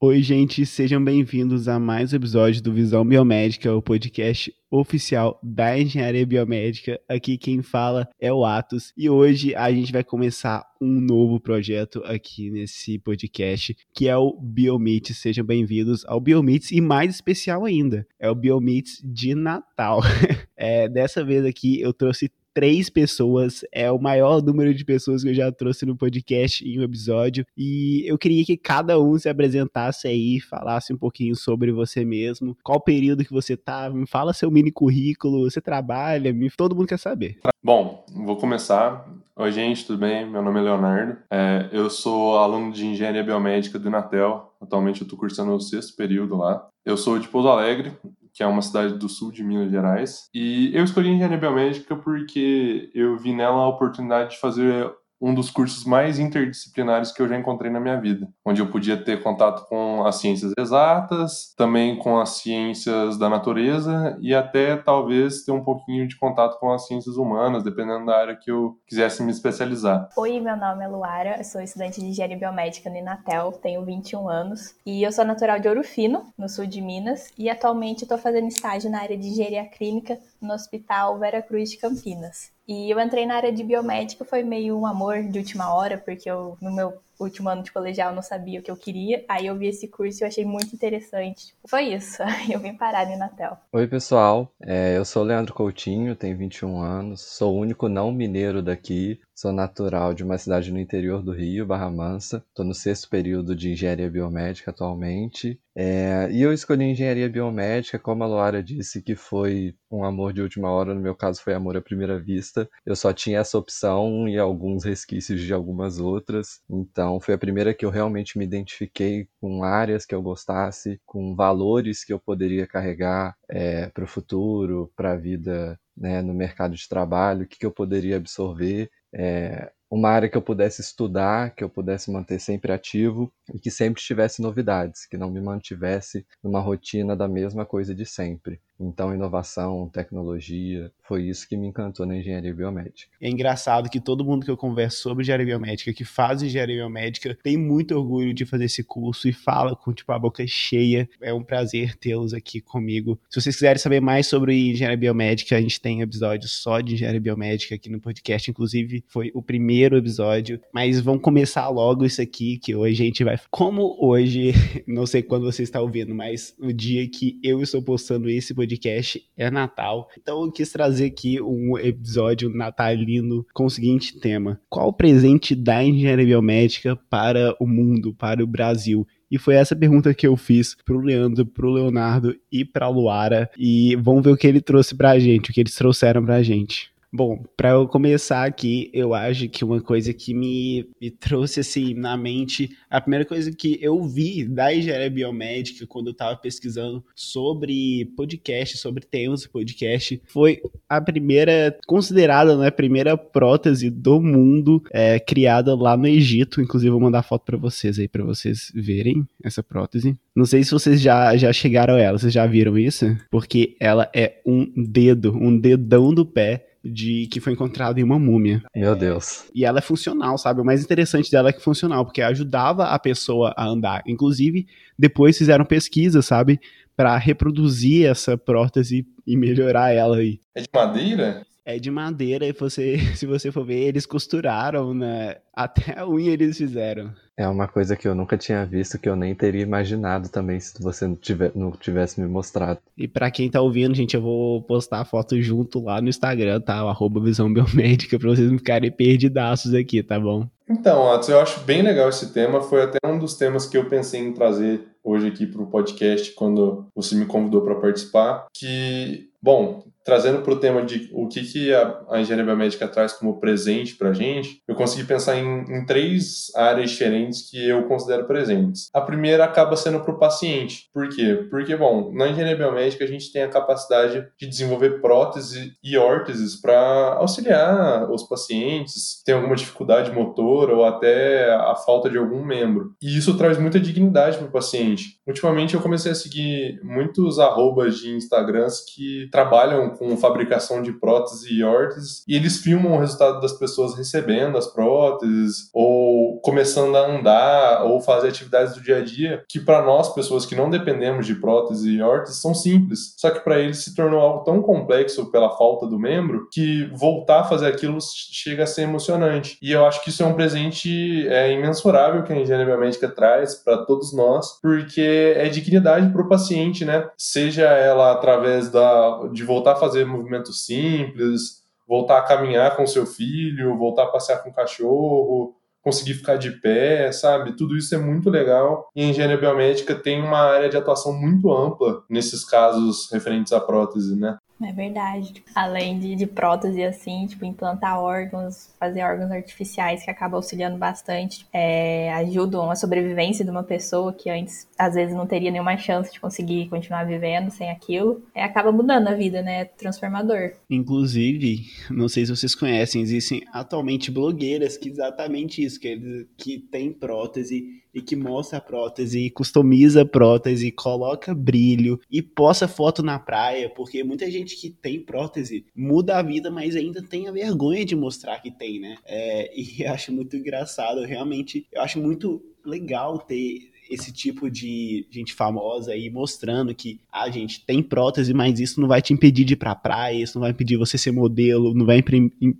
Oi, gente, sejam bem-vindos a mais um episódio do Visão Biomédica, o podcast oficial da Engenharia Biomédica. Aqui quem fala é o Atos e hoje a gente vai começar um novo projeto aqui nesse podcast, que é o Biomeets. Sejam bem-vindos ao Biomeets e mais especial ainda, é o Biomeets de Natal. é, dessa vez aqui eu trouxe três pessoas. É o maior número de pessoas que eu já trouxe no podcast em um episódio. E eu queria que cada um se apresentasse aí, falasse um pouquinho sobre você mesmo. Qual período que você tá? Me fala seu mini currículo, você trabalha, me... todo mundo quer saber. Bom, vou começar. Oi, gente, tudo bem? Meu nome é Leonardo. É, eu sou aluno de Engenharia Biomédica do Inatel. Atualmente eu estou cursando o sexto período lá. Eu sou de Pouso Alegre, que é uma cidade do sul de Minas Gerais. E eu escolhi engenharia biomédica porque eu vi nela a oportunidade de fazer um dos cursos mais interdisciplinares que eu já encontrei na minha vida, onde eu podia ter contato com as ciências exatas, também com as ciências da natureza e até talvez ter um pouquinho de contato com as ciências humanas, dependendo da área que eu quisesse me especializar. Oi, meu nome é Luara, eu sou estudante de engenharia biomédica no Inatel, tenho 21 anos e eu sou natural de Ouro Fino, no sul de Minas, e atualmente estou fazendo estágio na área de engenharia clínica no Hospital Vera Cruz de Campinas. E eu entrei na área de biomédica, foi meio um amor de última hora, porque eu, no meu último ano de colegial, não sabia o que eu queria. Aí eu vi esse curso e eu achei muito interessante. Foi isso, eu vim parar no Natal. Oi, pessoal. É, eu sou o Leandro Coutinho, tenho 21 anos, sou o único não mineiro daqui, Sou natural de uma cidade no interior do Rio, Barra Mansa. Estou no sexto período de engenharia biomédica atualmente. É, e eu escolhi engenharia biomédica, como a Luara disse, que foi um amor de última hora. No meu caso, foi amor à primeira vista. Eu só tinha essa opção e alguns resquícios de algumas outras. Então, foi a primeira que eu realmente me identifiquei com áreas que eu gostasse, com valores que eu poderia carregar é, para o futuro, para a vida né, no mercado de trabalho, o que, que eu poderia absorver é, uma área que eu pudesse estudar, que eu pudesse manter sempre ativo e que sempre tivesse novidades, que não me mantivesse numa rotina da mesma coisa de sempre. Então, inovação, tecnologia, foi isso que me encantou na engenharia biomédica. É engraçado que todo mundo que eu converso sobre engenharia biomédica, que faz engenharia biomédica, tem muito orgulho de fazer esse curso e fala com tipo a boca cheia. É um prazer tê-los aqui comigo. Se vocês quiserem saber mais sobre engenharia biomédica, a gente tem episódio só de engenharia biomédica aqui no podcast, inclusive foi o primeiro episódio. Mas vamos começar logo isso aqui, que hoje a gente vai. Como hoje, não sei quando você está ouvindo, mas o dia que eu estou postando esse podcast podcast é Natal. Então eu quis trazer aqui um episódio natalino com o seguinte tema: Qual o presente da engenharia biomédica para o mundo, para o Brasil? E foi essa pergunta que eu fiz pro Leandro, pro Leonardo e pra Luara. E vamos ver o que ele trouxe pra gente, o que eles trouxeram pra gente. Bom, para eu começar aqui, eu acho que uma coisa que me, me, trouxe assim na mente, a primeira coisa que eu vi da engenharia biomédica quando eu estava pesquisando sobre podcast, sobre temas de podcast, foi a primeira, considerada né, a primeira prótese do mundo é, criada lá no Egito. Inclusive, vou mandar foto para vocês aí, para vocês verem essa prótese. Não sei se vocês já, já chegaram a ela, vocês já viram isso? Porque ela é um dedo, um dedão do pé de que foi encontrado em uma múmia. Meu Deus. E ela é funcional, sabe? O mais interessante dela é que é funcional, porque ajudava a pessoa a andar. Inclusive, depois fizeram pesquisa, sabe? Para reproduzir essa prótese e melhorar ela aí. É de madeira? É de madeira e você, se você for ver, eles costuraram, né? Até a unha eles fizeram. É uma coisa que eu nunca tinha visto, que eu nem teria imaginado também se você não, tiver, não tivesse me mostrado. E para quem tá ouvindo, gente, eu vou postar a foto junto lá no Instagram, tá? O arroba Visão Biomédica, pra vocês não ficarem perdidaços aqui, tá bom? Então, Atos, eu acho bem legal esse tema. Foi até um dos temas que eu pensei em trazer hoje aqui para o podcast quando você me convidou para participar. Que, bom, trazendo para o tema de o que, que a, a, engenharia biomédica traz como presente para a gente, eu consegui pensar em, em, três áreas diferentes que eu considero presentes. A primeira acaba sendo para o paciente. Por quê? Porque, bom, na engenharia biomédica a gente tem a capacidade de desenvolver próteses e órteses para auxiliar os pacientes que têm alguma dificuldade motora ou até a falta de algum membro. E isso traz muita dignidade para o paciente. Ultimamente eu comecei a seguir muitos arrobas de Instagrams que trabalham com fabricação de próteses e órteses, e eles filmam o resultado das pessoas recebendo as próteses, ou começando a andar, ou fazer atividades do dia a dia, que para nós, pessoas que não dependemos de prótese e órteses, são simples. Só que para eles se tornou algo tão complexo pela falta do membro que voltar a fazer aquilo chega a ser emocionante. E eu acho que isso é um presente é, imensurável que a engenharia biomédica traz para todos nós, porque é dignidade para o paciente, né? Seja ela através da, de voltar a fazer movimentos simples, voltar a caminhar com seu filho, voltar a passear com o cachorro, conseguir ficar de pé, sabe? Tudo isso é muito legal. E a engenharia biomédica tem uma área de atuação muito ampla nesses casos referentes à prótese, né? É verdade. Além de, de prótese, assim, tipo, implantar órgãos, fazer órgãos artificiais que acabam auxiliando bastante, é, ajudam a sobrevivência de uma pessoa que antes, às vezes, não teria nenhuma chance de conseguir continuar vivendo sem aquilo. É, acaba mudando a vida, né? É transformador. Inclusive, não sei se vocês conhecem, existem atualmente blogueiras que exatamente isso, que, que tem prótese e que mostra a prótese, e customiza a prótese, coloca brilho e posta foto na praia, porque muita gente que tem prótese muda a vida, mas ainda tem a vergonha de mostrar que tem, né? É, e acho muito engraçado, realmente, eu acho muito legal ter esse tipo de gente famosa aí mostrando que, ah, gente, tem prótese, mas isso não vai te impedir de ir pra praia, isso não vai impedir você ser modelo, não vai,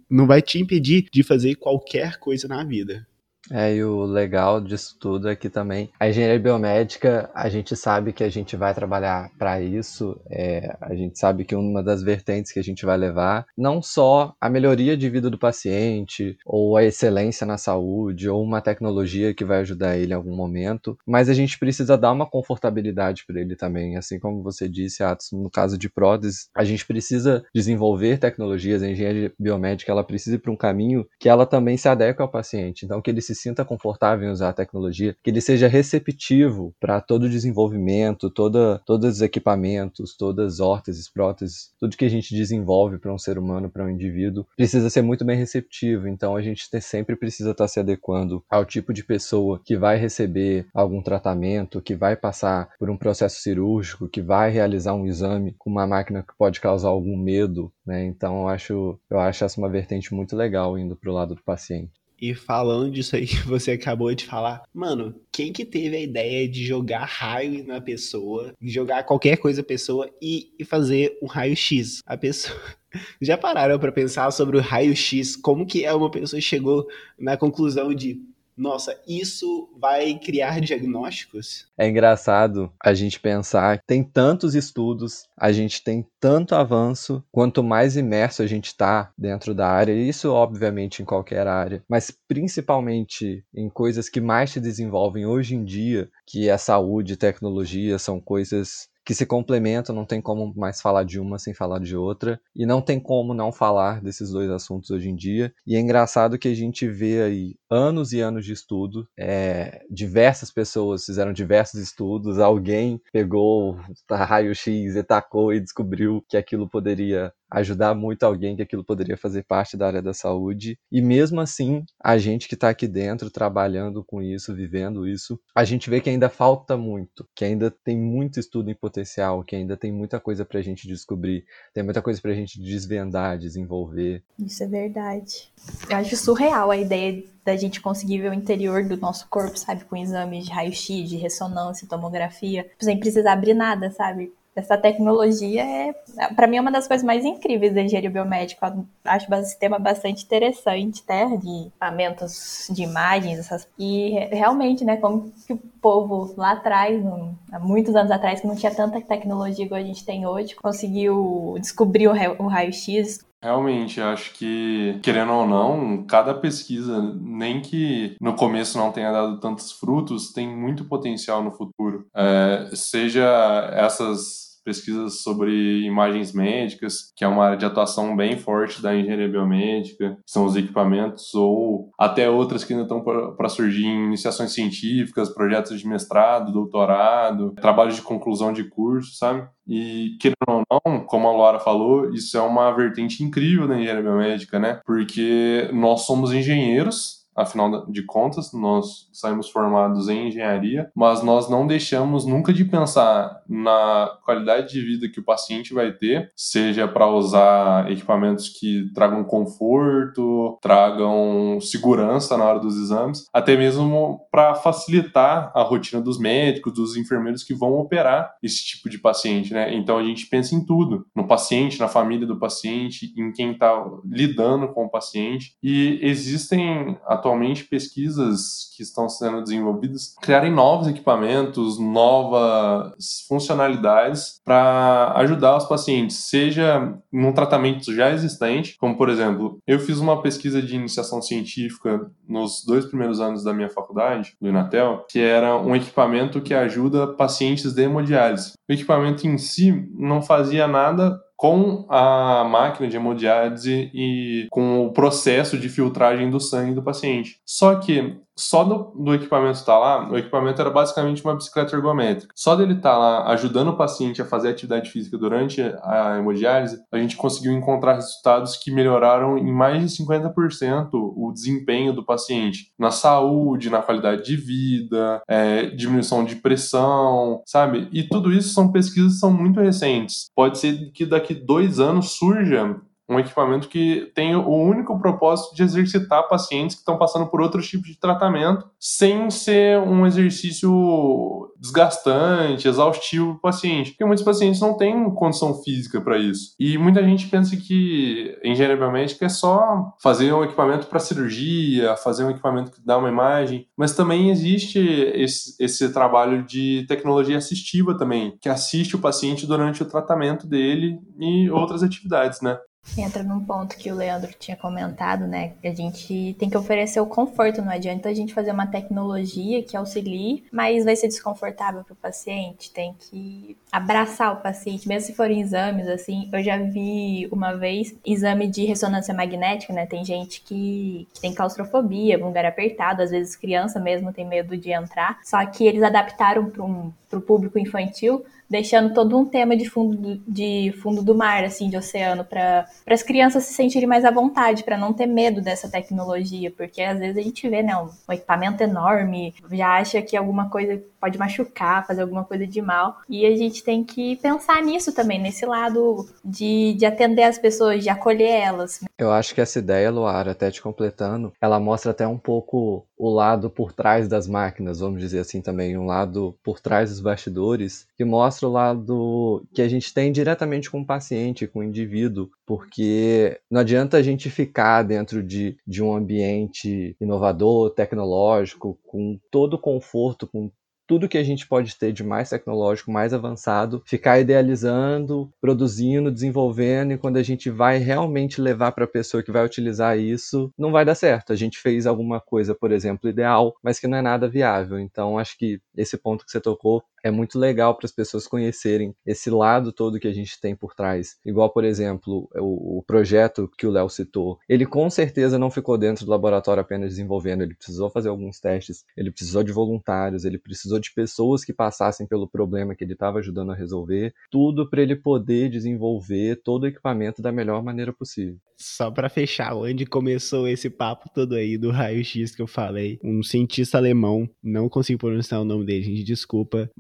não vai te impedir de fazer qualquer coisa na vida. É, e o legal disso tudo é que também a engenharia biomédica, a gente sabe que a gente vai trabalhar para isso, é, a gente sabe que uma das vertentes que a gente vai levar, não só a melhoria de vida do paciente, ou a excelência na saúde, ou uma tecnologia que vai ajudar ele em algum momento, mas a gente precisa dar uma confortabilidade para ele também, assim como você disse, Atos, no caso de próteses, a gente precisa desenvolver tecnologias, a engenharia biomédica, ela precisa ir para um caminho que ela também se adeque ao paciente, então que ele se sinta confortável em usar a tecnologia, que ele seja receptivo para todo o desenvolvimento, toda, todos os equipamentos, todas as órteses, próteses, tudo que a gente desenvolve para um ser humano, para um indivíduo, precisa ser muito bem receptivo. Então a gente sempre precisa estar tá se adequando ao tipo de pessoa que vai receber algum tratamento, que vai passar por um processo cirúrgico, que vai realizar um exame com uma máquina que pode causar algum medo, né? Então eu acho, eu acho essa uma vertente muito legal indo para o lado do paciente. E falando disso aí que você acabou de falar, mano, quem que teve a ideia de jogar raio na pessoa, jogar qualquer coisa na pessoa e, e fazer um raio-x? A pessoa. Já pararam para pensar sobre o raio-x? Como que é uma pessoa chegou na conclusão de nossa, isso vai criar diagnósticos? É engraçado a gente pensar que tem tantos estudos, a gente tem tanto avanço, quanto mais imerso a gente está dentro da área, isso obviamente em qualquer área, mas principalmente em coisas que mais se desenvolvem hoje em dia, que é saúde e tecnologia, são coisas que se complementam, não tem como mais falar de uma sem falar de outra, e não tem como não falar desses dois assuntos hoje em dia. E é engraçado que a gente vê aí anos e anos de estudo, é, diversas pessoas fizeram diversos estudos, alguém pegou raio-x e tacou e descobriu que aquilo poderia ajudar muito alguém que aquilo poderia fazer parte da área da saúde. E mesmo assim, a gente que está aqui dentro trabalhando com isso, vivendo isso, a gente vê que ainda falta muito, que ainda tem muito estudo em potencial, que ainda tem muita coisa para a gente descobrir, tem muita coisa para a gente desvendar, desenvolver. Isso é verdade. Eu acho surreal a ideia da gente conseguir ver o interior do nosso corpo, sabe, com exames de raio-x, de ressonância, tomografia, sem precisar abrir nada, sabe? Essa tecnologia é, para mim, é uma das coisas mais incríveis da engenharia biomédica. Eu acho o sistema bastante interessante, né, de equipamentos de imagens, essas... e realmente, né, como que o povo lá atrás, há muitos anos atrás, que não tinha tanta tecnologia igual a gente tem hoje, conseguiu descobrir o raio-x, Realmente, acho que, querendo ou não, cada pesquisa, nem que no começo não tenha dado tantos frutos, tem muito potencial no futuro. É, seja essas pesquisas sobre imagens médicas, que é uma área de atuação bem forte da engenharia biomédica, são os equipamentos, ou até outras que ainda estão para surgir em iniciações científicas, projetos de mestrado, doutorado, trabalhos de conclusão de curso, sabe? E, querendo ou não, como a Laura falou, isso é uma vertente incrível da engenharia biomédica, né? Porque nós somos engenheiros afinal de contas, nós saímos formados em engenharia, mas nós não deixamos nunca de pensar na qualidade de vida que o paciente vai ter, seja para usar equipamentos que tragam conforto, tragam segurança na hora dos exames, até mesmo para facilitar a rotina dos médicos, dos enfermeiros que vão operar esse tipo de paciente, né? Então a gente pensa em tudo, no paciente, na família do paciente, em quem está lidando com o paciente. E existem atualmente pesquisas que estão sendo desenvolvidas criarem novos equipamentos, novas funcionalidades para ajudar os pacientes, seja num tratamento já existente, como por exemplo, eu fiz uma pesquisa de iniciação científica nos dois primeiros anos da minha faculdade, do Inatel, que era um equipamento que ajuda pacientes de hemodiálise. O equipamento em si não fazia nada com a máquina de hemodiálise e com o processo de filtragem do sangue do paciente. Só que só do, do equipamento estar tá lá, o equipamento era basicamente uma bicicleta ergométrica. Só dele estar tá lá ajudando o paciente a fazer atividade física durante a hemodiálise, a gente conseguiu encontrar resultados que melhoraram em mais de 50% o desempenho do paciente na saúde, na qualidade de vida, é, diminuição de pressão, sabe? E tudo isso são pesquisas que são muito recentes. Pode ser que daqui dois anos surja um equipamento que tem o único propósito de exercitar pacientes que estão passando por outros tipos de tratamento, sem ser um exercício desgastante, exaustivo para o paciente. Porque muitos pacientes não têm condição física para isso. E muita gente pensa que engenharia biomédica é só fazer um equipamento para cirurgia, fazer um equipamento que dá uma imagem, mas também existe esse, esse trabalho de tecnologia assistiva também, que assiste o paciente durante o tratamento dele e outras atividades, né? Entra num ponto que o Leandro tinha comentado, né? A gente tem que oferecer o conforto, não adianta a gente fazer uma tecnologia que auxilie, mas vai ser desconfortável para o paciente. Tem que abraçar o paciente, mesmo se forem exames, assim. Eu já vi uma vez exame de ressonância magnética, né? Tem gente que, que tem claustrofobia, um lugar apertado, às vezes criança mesmo tem medo de entrar. Só que eles adaptaram para um, o público infantil deixando todo um tema de fundo do, de fundo do mar, assim, de oceano, para as crianças se sentirem mais à vontade, para não ter medo dessa tecnologia, porque às vezes a gente vê, né, um, um, equipamento enorme, já acha que alguma coisa pode machucar, fazer alguma coisa de mal, e a gente tem que pensar nisso também, nesse lado de, de atender as pessoas, de acolher elas. Eu acho que essa ideia, Luara, até te completando, ela mostra até um pouco o lado por trás das máquinas, vamos dizer assim também, um lado por trás dos bastidores, que mostra lado que a gente tem diretamente com o paciente, com o indivíduo, porque não adianta a gente ficar dentro de, de um ambiente inovador, tecnológico, com todo o conforto, com tudo que a gente pode ter de mais tecnológico, mais avançado, ficar idealizando, produzindo, desenvolvendo, e quando a gente vai realmente levar para a pessoa que vai utilizar isso, não vai dar certo. A gente fez alguma coisa, por exemplo, ideal, mas que não é nada viável. Então, acho que esse ponto que você tocou é muito legal para as pessoas conhecerem esse lado todo que a gente tem por trás. Igual, por exemplo, o, o projeto que o Léo citou. Ele com certeza não ficou dentro do laboratório apenas desenvolvendo, ele precisou fazer alguns testes, ele precisou de voluntários, ele precisou de pessoas que passassem pelo problema que ele estava ajudando a resolver, tudo para ele poder desenvolver todo o equipamento da melhor maneira possível. Só para fechar, onde começou esse papo todo aí do raio-x que eu falei, um cientista alemão, não consigo pronunciar o nome dele, gente, desculpa,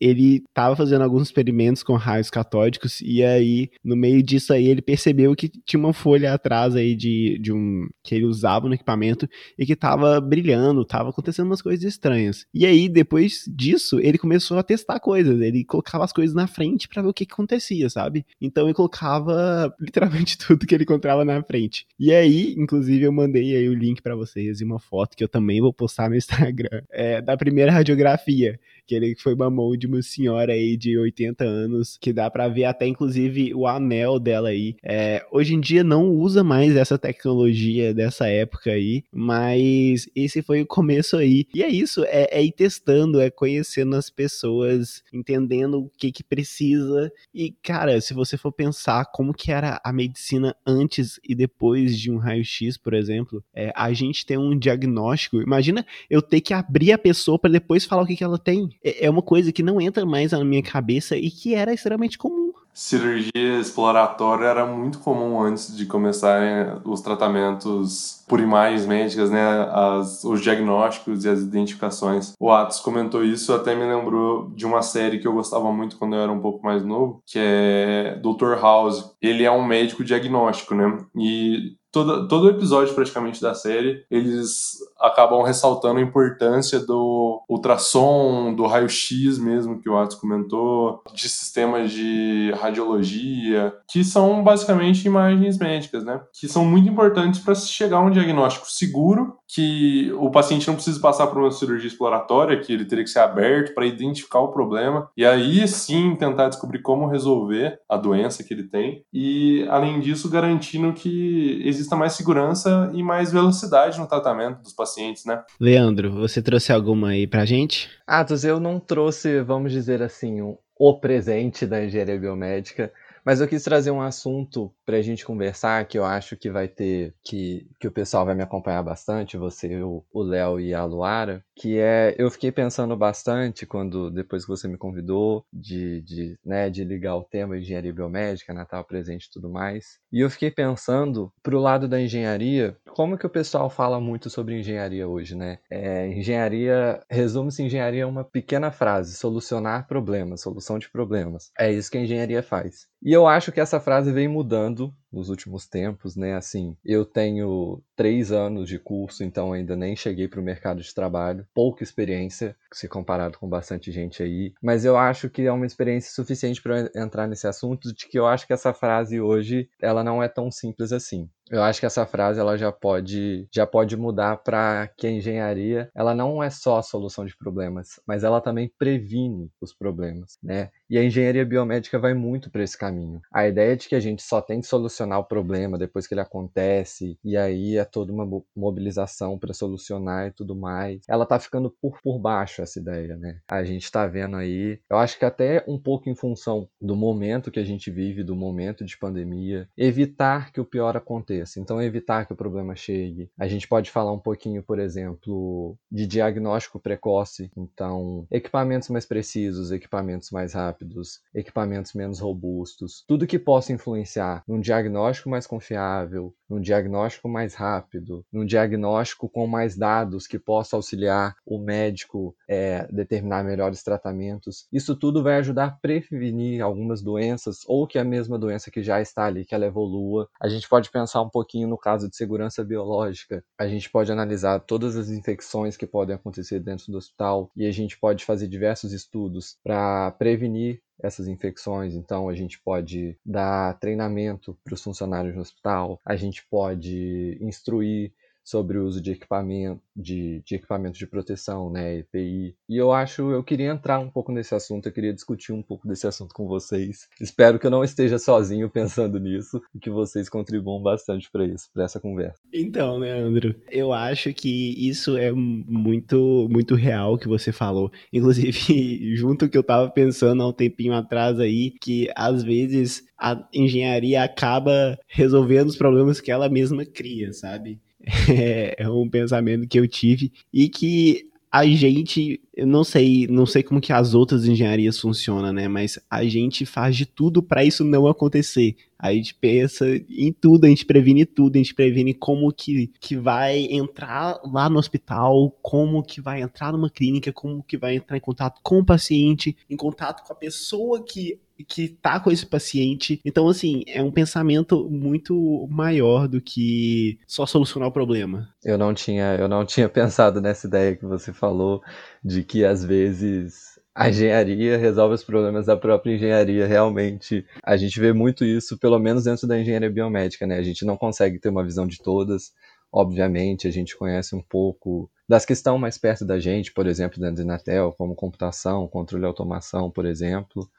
ele tava fazendo alguns experimentos com raios catódicos e aí, no meio disso aí, ele percebeu que tinha uma folha atrás aí de, de um que ele usava no equipamento e que tava brilhando, tava acontecendo umas coisas estranhas. E aí, depois disso, ele começou a testar coisas, ele colocava as coisas na frente para ver o que, que acontecia, sabe? Então ele colocava literalmente tudo que ele encontrava na frente. E aí, inclusive, eu mandei aí o link para vocês e uma foto que eu também vou postar no Instagram, é, da primeira radiografia que ele foi uma mão de uma senhora aí de 80 anos, que dá para ver até inclusive o anel dela aí. É, hoje em dia não usa mais essa tecnologia dessa época aí, mas esse foi o começo aí. E é isso, é, é ir testando, é conhecendo as pessoas, entendendo o que que precisa. E, cara, se você for pensar como que era a medicina antes e depois de um raio-x, por exemplo, é, a gente tem um diagnóstico. Imagina eu ter que abrir a pessoa para depois falar o que, que ela tem. É, é uma coisa que não entra mais na minha cabeça e que era extremamente comum. cirurgia exploratória era muito comum antes de começarem os tratamentos por imagens médicas, né, as, os diagnósticos e as identificações. O Atos comentou isso, até me lembrou de uma série que eu gostava muito quando eu era um pouco mais novo, que é Dr. House. Ele é um médico diagnóstico, né? E todo, todo episódio praticamente da série, eles acabam ressaltando a importância do ultrassom, do raio-x mesmo que o Atos comentou, de sistemas de radiologia, que são basicamente imagens médicas, né? Que são muito importantes para se chegar a um diagnóstico seguro, que o paciente não precisa passar por uma cirurgia exploratória, que ele teria que ser aberto para identificar o problema e aí sim tentar descobrir como resolver a doença que ele tem e além disso garantindo que exista mais segurança e mais velocidade no tratamento dos pacientes, né? Leandro, você trouxe alguma aí pra gente? Atos, eu não trouxe, vamos dizer assim, um, o presente da engenharia biomédica, mas eu quis trazer um assunto para a gente conversar que eu acho que vai ter, que, que o pessoal vai me acompanhar bastante, você, o Léo e a Luara, que é, eu fiquei pensando bastante quando, depois que você me convidou, de, de, né, de ligar o tema engenharia biomédica, Natal presente e tudo mais, e eu fiquei pensando pro lado da engenharia, como que o pessoal fala muito sobre engenharia hoje, né? É, engenharia, resume-se engenharia é uma pequena frase, solucionar problemas, solução de problemas. É isso que a engenharia faz. E eu acho que essa frase vem mudando nos últimos tempos, né? Assim, eu tenho três anos de curso, então ainda nem cheguei para o mercado de trabalho, pouca experiência, se comparado com bastante gente aí, mas eu acho que é uma experiência suficiente para entrar nesse assunto, de que eu acho que essa frase hoje ela não é tão simples assim. Eu acho que essa frase ela já pode já pode mudar para que a engenharia ela não é só a solução de problemas, mas ela também previne os problemas, né? E a engenharia biomédica vai muito para esse caminho. A ideia de que a gente só tem que solucionar o problema depois que ele acontece e aí é toda uma mobilização para solucionar e tudo mais. Ela tá ficando por, por baixo essa ideia, né? A gente tá vendo aí, eu acho que até um pouco em função do momento que a gente vive, do momento de pandemia, evitar que o pior aconteça. Então, evitar que o problema chegue. A gente pode falar um pouquinho, por exemplo, de diagnóstico precoce. Então, equipamentos mais precisos, equipamentos mais rápidos, equipamentos menos robustos. Tudo que possa influenciar num diagnóstico mais confiável, num diagnóstico mais rápido, num diagnóstico com mais dados que possa auxiliar o médico é, determinar melhores tratamentos. Isso tudo vai ajudar a prevenir algumas doenças ou que a mesma doença que já está ali, que ela evolua. A gente pode pensar um pouquinho no caso de segurança biológica. A gente pode analisar todas as infecções que podem acontecer dentro do hospital e a gente pode fazer diversos estudos para prevenir essas infecções. Então, a gente pode dar treinamento para os funcionários no hospital, a gente pode instruir sobre o uso de equipamento, de, de equipamentos de proteção, né, EPI. E eu acho, eu queria entrar um pouco nesse assunto, eu queria discutir um pouco desse assunto com vocês. Espero que eu não esteja sozinho pensando nisso e que vocês contribuam bastante para isso, para essa conversa. Então, Leandro, eu acho que isso é muito, muito real que você falou. Inclusive, junto que eu tava pensando há um tempinho atrás aí, que às vezes a engenharia acaba resolvendo os problemas que ela mesma cria, sabe? É, é um pensamento que eu tive e que a gente, eu não sei, não sei como que as outras engenharias funcionam, né? Mas a gente faz de tudo para isso não acontecer. A gente pensa em tudo, a gente previne tudo, a gente previne como que, que vai entrar lá no hospital, como que vai entrar numa clínica, como que vai entrar em contato com o paciente, em contato com a pessoa que que tá com esse paciente. Então, assim, é um pensamento muito maior do que só solucionar o problema. Eu não tinha, eu não tinha pensado nessa ideia que você falou de que às vezes a engenharia resolve os problemas da própria engenharia. Realmente, a gente vê muito isso, pelo menos dentro da engenharia biomédica, né? A gente não consegue ter uma visão de todas. Obviamente, a gente conhece um pouco das que estão mais perto da gente, por exemplo, da Inatel, como computação, controle e automação, por exemplo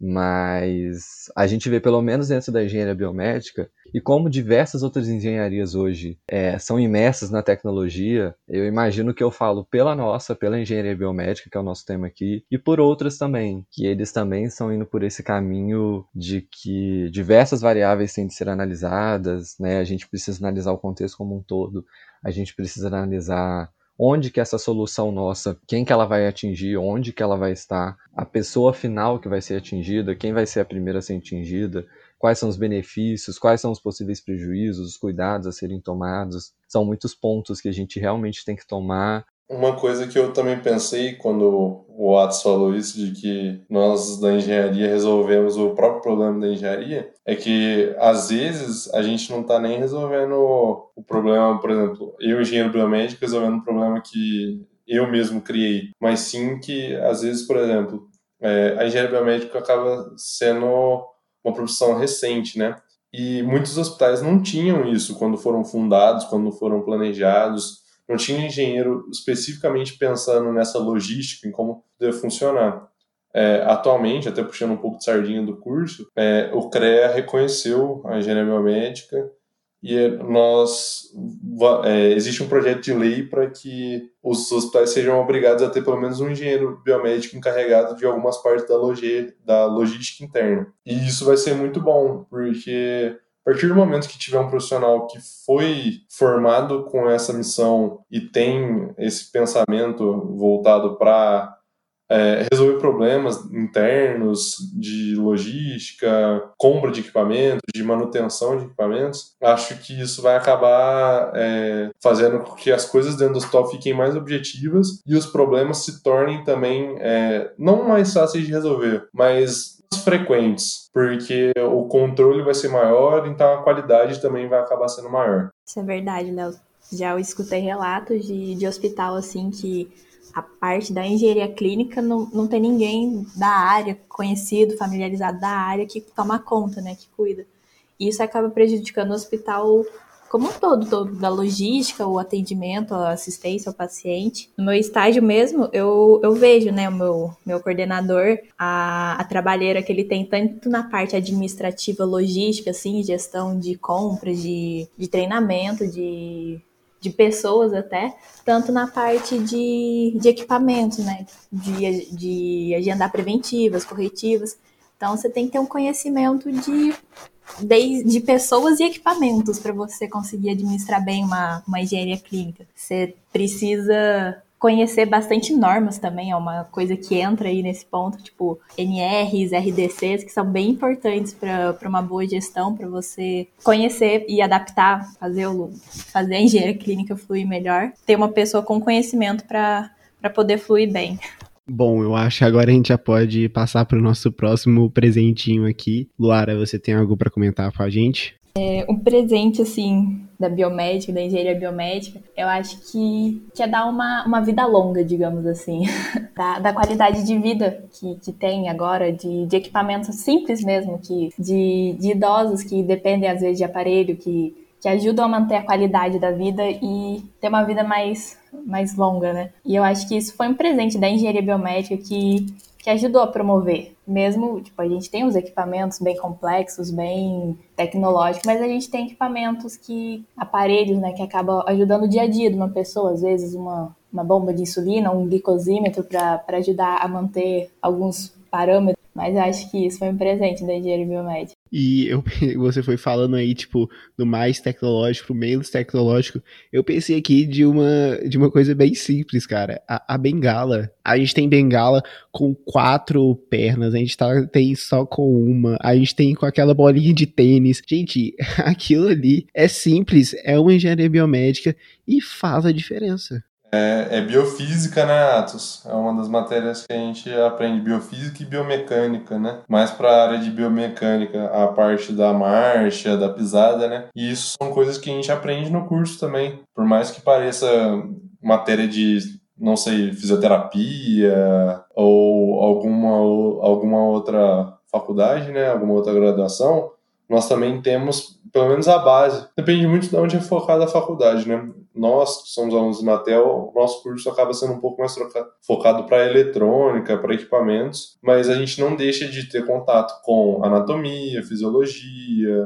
mas a gente vê pelo menos dentro da engenharia biomédica e como diversas outras engenharias hoje é, são imersas na tecnologia, eu imagino que eu falo pela nossa, pela engenharia biomédica, que é o nosso tema aqui, e por outras também, que eles também estão indo por esse caminho de que diversas variáveis têm de ser analisadas, né? A gente precisa analisar o contexto como um todo, a gente precisa analisar onde que essa solução nossa, quem que ela vai atingir, onde que ela vai estar, a pessoa final que vai ser atingida, quem vai ser a primeira a ser atingida, quais são os benefícios, quais são os possíveis prejuízos, os cuidados a serem tomados. São muitos pontos que a gente realmente tem que tomar uma coisa que eu também pensei quando o Atos falou isso, de que nós da engenharia resolvemos o próprio problema da engenharia, é que às vezes a gente não está nem resolvendo o problema, por exemplo, eu, engenheiro biomédico, resolvendo um problema que eu mesmo criei, mas sim que às vezes, por exemplo, é, a engenharia biomédica acaba sendo uma profissão recente, né? E muitos hospitais não tinham isso quando foram fundados, quando foram planejados não tinha engenheiro especificamente pensando nessa logística, em como deve funcionar. É, atualmente, até puxando um pouco de sardinha do curso, é, o CREA reconheceu a engenharia biomédica e nós é, existe um projeto de lei para que os hospitais sejam obrigados a ter pelo menos um engenheiro biomédico encarregado de algumas partes da, logi, da logística interna. E isso vai ser muito bom, porque a partir do momento que tiver um profissional que foi formado com essa missão e tem esse pensamento voltado para é, resolver problemas internos de logística, compra de equipamentos, de manutenção de equipamentos, acho que isso vai acabar é, fazendo com que as coisas dentro do hospital fiquem mais objetivas e os problemas se tornem também é, não mais fáceis de resolver, mas frequentes, porque o controle vai ser maior, então a qualidade também vai acabar sendo maior. Isso é verdade, Léo. Já escutei relatos de, de hospital assim que a parte da engenharia clínica não, não tem ninguém da área, conhecido, familiarizado da área, que toma conta, né, que cuida. E isso acaba prejudicando o hospital como um todo, todo, da logística, o atendimento, a assistência ao paciente. No meu estágio mesmo, eu, eu vejo, né, o meu, meu coordenador, a, a trabalheira que ele tem tanto na parte administrativa, logística, assim, gestão de compras, de, de treinamento, de, de pessoas até, tanto na parte de, de equipamentos, né, de, de agendar preventivas, corretivas. Então, você tem que ter um conhecimento de de pessoas e equipamentos para você conseguir administrar bem uma, uma engenharia clínica. Você precisa conhecer bastante normas também, é uma coisa que entra aí nesse ponto, tipo NRs, RDCs, que são bem importantes para uma boa gestão, para você conhecer e adaptar, fazer, o, fazer a engenharia clínica fluir melhor, ter uma pessoa com conhecimento para poder fluir bem. Bom, eu acho que agora a gente já pode passar para o nosso próximo presentinho aqui. Luara, você tem algo para comentar com a gente? É, presente, assim, da biomédica, da engenharia biomédica, eu acho que, que é dar uma, uma vida longa, digamos assim, da, da qualidade de vida que, que tem agora, de, de equipamentos simples mesmo, que, de, de idosos que dependem, às vezes, de aparelho, que que ajudam a manter a qualidade da vida e ter uma vida mais, mais longa, né? E eu acho que isso foi um presente da engenharia biomédica que, que ajudou a promover. Mesmo, tipo, a gente tem os equipamentos bem complexos, bem tecnológicos, mas a gente tem equipamentos que, aparelhos, né, que acabam ajudando o dia a dia de uma pessoa, às vezes uma, uma bomba de insulina, um glicosímetro para ajudar a manter alguns parâmetros mas acho que isso foi um presente da engenharia biomédica. E eu, você foi falando aí, tipo, do mais tecnológico, menos tecnológico. Eu pensei aqui de uma, de uma coisa bem simples, cara. A, a bengala. A gente tem bengala com quatro pernas, a gente tá, tem só com uma, a gente tem com aquela bolinha de tênis. Gente, aquilo ali é simples, é uma engenharia biomédica e faz a diferença. É, é, biofísica, né, Atos? É uma das matérias que a gente aprende, biofísica e biomecânica, né? Mais para a área de biomecânica, a parte da marcha, da pisada, né? E isso são coisas que a gente aprende no curso também. Por mais que pareça matéria de, não sei, fisioterapia ou alguma, alguma outra faculdade, né? Alguma outra graduação, nós também temos pelo menos a base. Depende muito de onde é focada a faculdade, né? Nós, que somos alunos de Matel, o nosso curso acaba sendo um pouco mais focado para eletrônica, para equipamentos, mas a gente não deixa de ter contato com anatomia, fisiologia,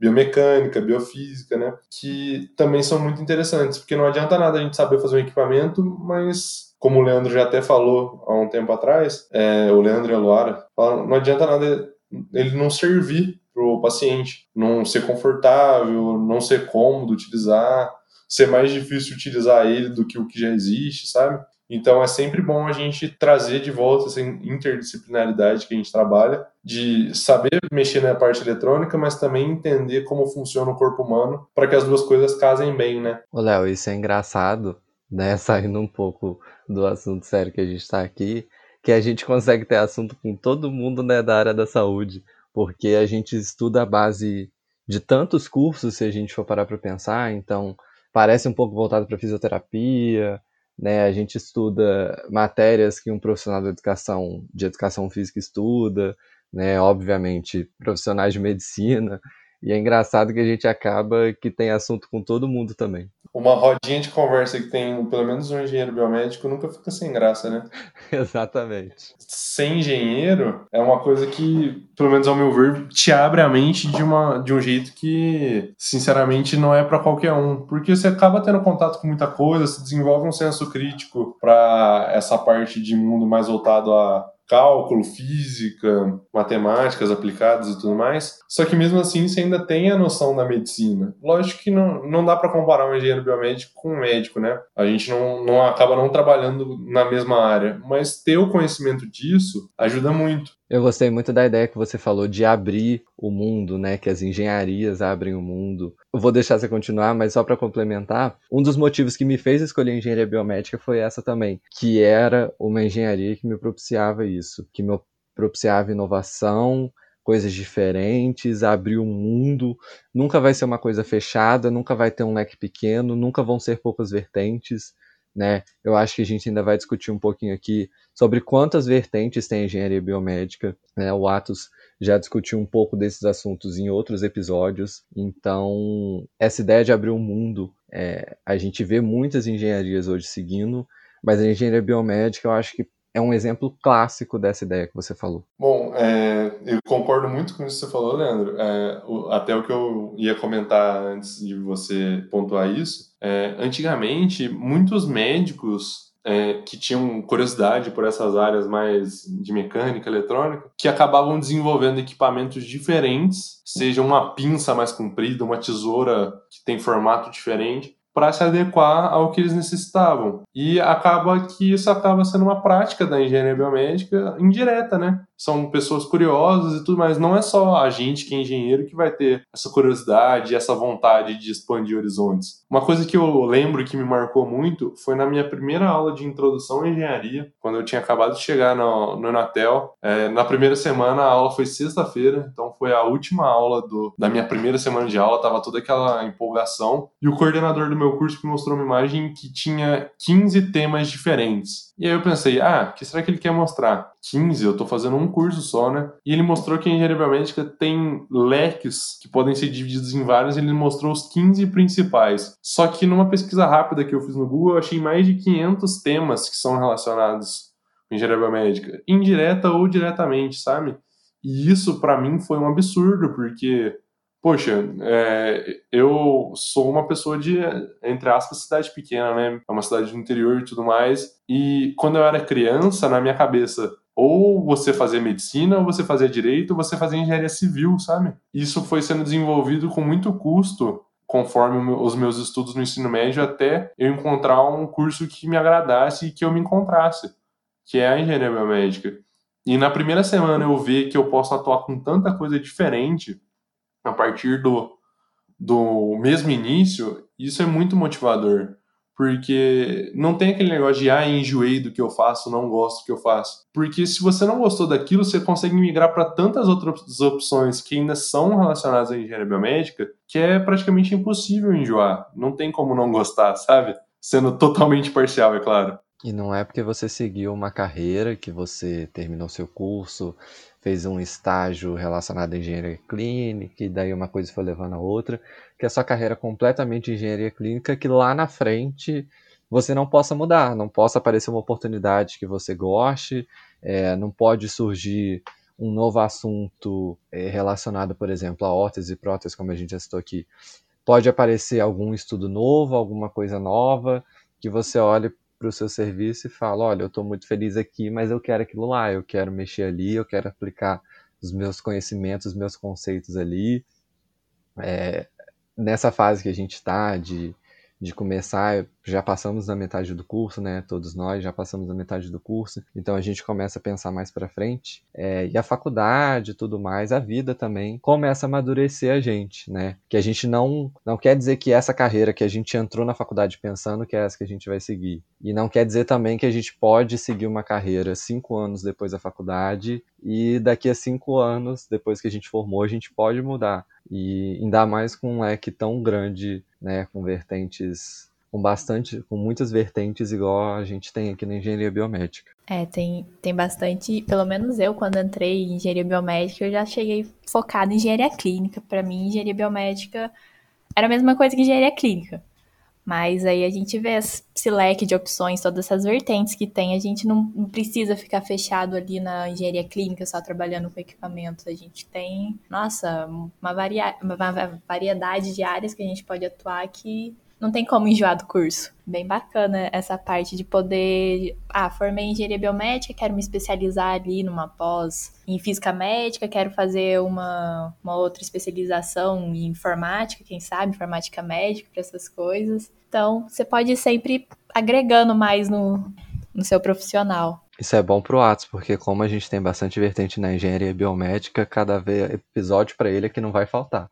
biomecânica, biofísica, né? Que também são muito interessantes, porque não adianta nada a gente saber fazer um equipamento, mas como o Leandro já até falou há um tempo atrás, é, o Leandro e a Luara, não adianta nada ele não servir para o paciente, não ser confortável, não ser cômodo utilizar. Ser mais difícil utilizar ele do que o que já existe, sabe? Então é sempre bom a gente trazer de volta essa interdisciplinaridade que a gente trabalha, de saber mexer na parte eletrônica, mas também entender como funciona o corpo humano para que as duas coisas casem bem, né? Ô Léo, isso é engraçado, né? Saindo um pouco do assunto sério que a gente está aqui, que a gente consegue ter assunto com todo mundo né, da área da saúde, porque a gente estuda a base de tantos cursos, se a gente for parar para pensar, então parece um pouco voltado para fisioterapia, né? A gente estuda matérias que um profissional de educação, de educação física estuda, né? Obviamente, profissionais de medicina. E é engraçado que a gente acaba que tem assunto com todo mundo também. Uma rodinha de conversa que tem pelo menos um engenheiro biomédico nunca fica sem graça, né? Exatamente. Ser engenheiro é uma coisa que, pelo menos ao meu ver, te abre a mente de, uma, de um jeito que, sinceramente, não é para qualquer um. Porque você acaba tendo contato com muita coisa, se desenvolve um senso crítico para essa parte de mundo mais voltado a cálculo, física, matemáticas aplicadas e tudo mais. Só que mesmo assim você ainda tem a noção da medicina. Lógico que não, não dá para comparar um engenheiro biomédico com um médico, né? A gente não, não acaba não trabalhando na mesma área, mas ter o conhecimento disso ajuda muito. Eu gostei muito da ideia que você falou de abrir o mundo, né? Que as engenharias abrem o mundo. Eu vou deixar você continuar, mas só para complementar, um dos motivos que me fez escolher engenharia biomédica foi essa também, que era uma engenharia que me propiciava isso, que me propiciava inovação, coisas diferentes, abrir um mundo. Nunca vai ser uma coisa fechada, nunca vai ter um leque pequeno, nunca vão ser poucas vertentes né? Eu acho que a gente ainda vai discutir um pouquinho aqui sobre quantas vertentes tem a engenharia biomédica. Né? O Atos já discutiu um pouco desses assuntos em outros episódios. Então, essa ideia de abrir um mundo, é, a gente vê muitas engenharias hoje seguindo, mas a engenharia biomédica eu acho que é um exemplo clássico dessa ideia que você falou. Bom, é, eu concordo muito com isso que você falou, Leandro. É, o, até o que eu ia comentar antes de você pontuar isso. É, antigamente, muitos médicos é, que tinham curiosidade por essas áreas mais de mecânica, eletrônica, que acabavam desenvolvendo equipamentos diferentes, seja uma pinça mais comprida, uma tesoura que tem formato diferente, para se adequar ao que eles necessitavam. E acaba que isso acaba sendo uma prática da engenharia biomédica indireta, né? São pessoas curiosas e tudo mais. Não é só a gente que é engenheiro que vai ter essa curiosidade, essa vontade de expandir horizontes. Uma coisa que eu lembro que me marcou muito foi na minha primeira aula de introdução à engenharia, quando eu tinha acabado de chegar no, no Inatel. É, na primeira semana, a aula foi sexta-feira, então foi a última aula do, da minha primeira semana de aula, tava toda aquela empolgação. E o coordenador do meu curso me mostrou uma imagem que tinha 15 temas diferentes. E aí eu pensei, ah, o que será que ele quer mostrar? 15, eu tô fazendo um curso só, né? E ele mostrou que a engenharia biomédica tem leques que podem ser divididos em vários, ele mostrou os 15 principais. Só que numa pesquisa rápida que eu fiz no Google, eu achei mais de 500 temas que são relacionados com engenharia biomédica, indireta ou diretamente, sabe? E isso para mim foi um absurdo, porque Poxa, é, eu sou uma pessoa de, entre aspas, cidade pequena, né? É uma cidade do interior e tudo mais. E quando eu era criança, na minha cabeça, ou você fazia medicina, ou você fazia direito, ou você fazia engenharia civil, sabe? Isso foi sendo desenvolvido com muito custo conforme os meus estudos no ensino médio até eu encontrar um curso que me agradasse e que eu me encontrasse, que é a engenharia biomédica. E na primeira semana eu ver que eu posso atuar com tanta coisa diferente, a partir do, do mesmo início, isso é muito motivador. Porque não tem aquele negócio de, ah, enjoei do que eu faço, não gosto do que eu faço. Porque se você não gostou daquilo, você consegue migrar para tantas outras opções que ainda são relacionadas à engenharia biomédica, que é praticamente impossível enjoar. Não tem como não gostar, sabe? Sendo totalmente parcial, é claro. E não é porque você seguiu uma carreira, que você terminou seu curso, fez um estágio relacionado à engenharia clínica, e daí uma coisa foi levando a outra, que a sua carreira é completamente engenharia clínica, que lá na frente você não possa mudar, não possa aparecer uma oportunidade que você goste, é, não pode surgir um novo assunto é, relacionado, por exemplo, a órtese e prótese, como a gente já citou aqui. Pode aparecer algum estudo novo, alguma coisa nova, que você olhe para o seu serviço e fala: olha, eu estou muito feliz aqui, mas eu quero aquilo lá, eu quero mexer ali, eu quero aplicar os meus conhecimentos, os meus conceitos ali. É, nessa fase que a gente está de, de começar, já passamos da metade do curso, né? Todos nós já passamos da metade do curso, então a gente começa a pensar mais para frente. É, e a faculdade, tudo mais, a vida também começa a amadurecer a gente, né? Que a gente não não quer dizer que essa carreira que a gente entrou na faculdade pensando que é essa que a gente vai seguir, e não quer dizer também que a gente pode seguir uma carreira cinco anos depois da faculdade e daqui a cinco anos depois que a gente formou a gente pode mudar e ainda mais com um leque tão grande, né, com vertentes com bastante, com muitas vertentes igual a gente tem aqui na engenharia biomédica. É, tem, tem bastante, pelo menos eu quando entrei em engenharia biomédica, eu já cheguei focado em engenharia clínica. Para mim, engenharia biomédica era a mesma coisa que engenharia clínica. Mas aí a gente vê esse leque de opções, todas essas vertentes que tem. A gente não, precisa ficar fechado ali na engenharia clínica, só trabalhando com equipamentos. A gente tem, nossa, uma, varia uma variedade de áreas que a gente pode atuar que não tem como enjoar do curso. Bem bacana essa parte de poder. Ah, formei em engenharia biomédica, quero me especializar ali numa pós em física médica, quero fazer uma, uma outra especialização em informática, quem sabe, informática médica, para essas coisas. Então, você pode ir sempre agregando mais no, no seu profissional. Isso é bom pro Atos, porque como a gente tem bastante vertente na engenharia biomédica, cada vez episódio para ele é que não vai faltar.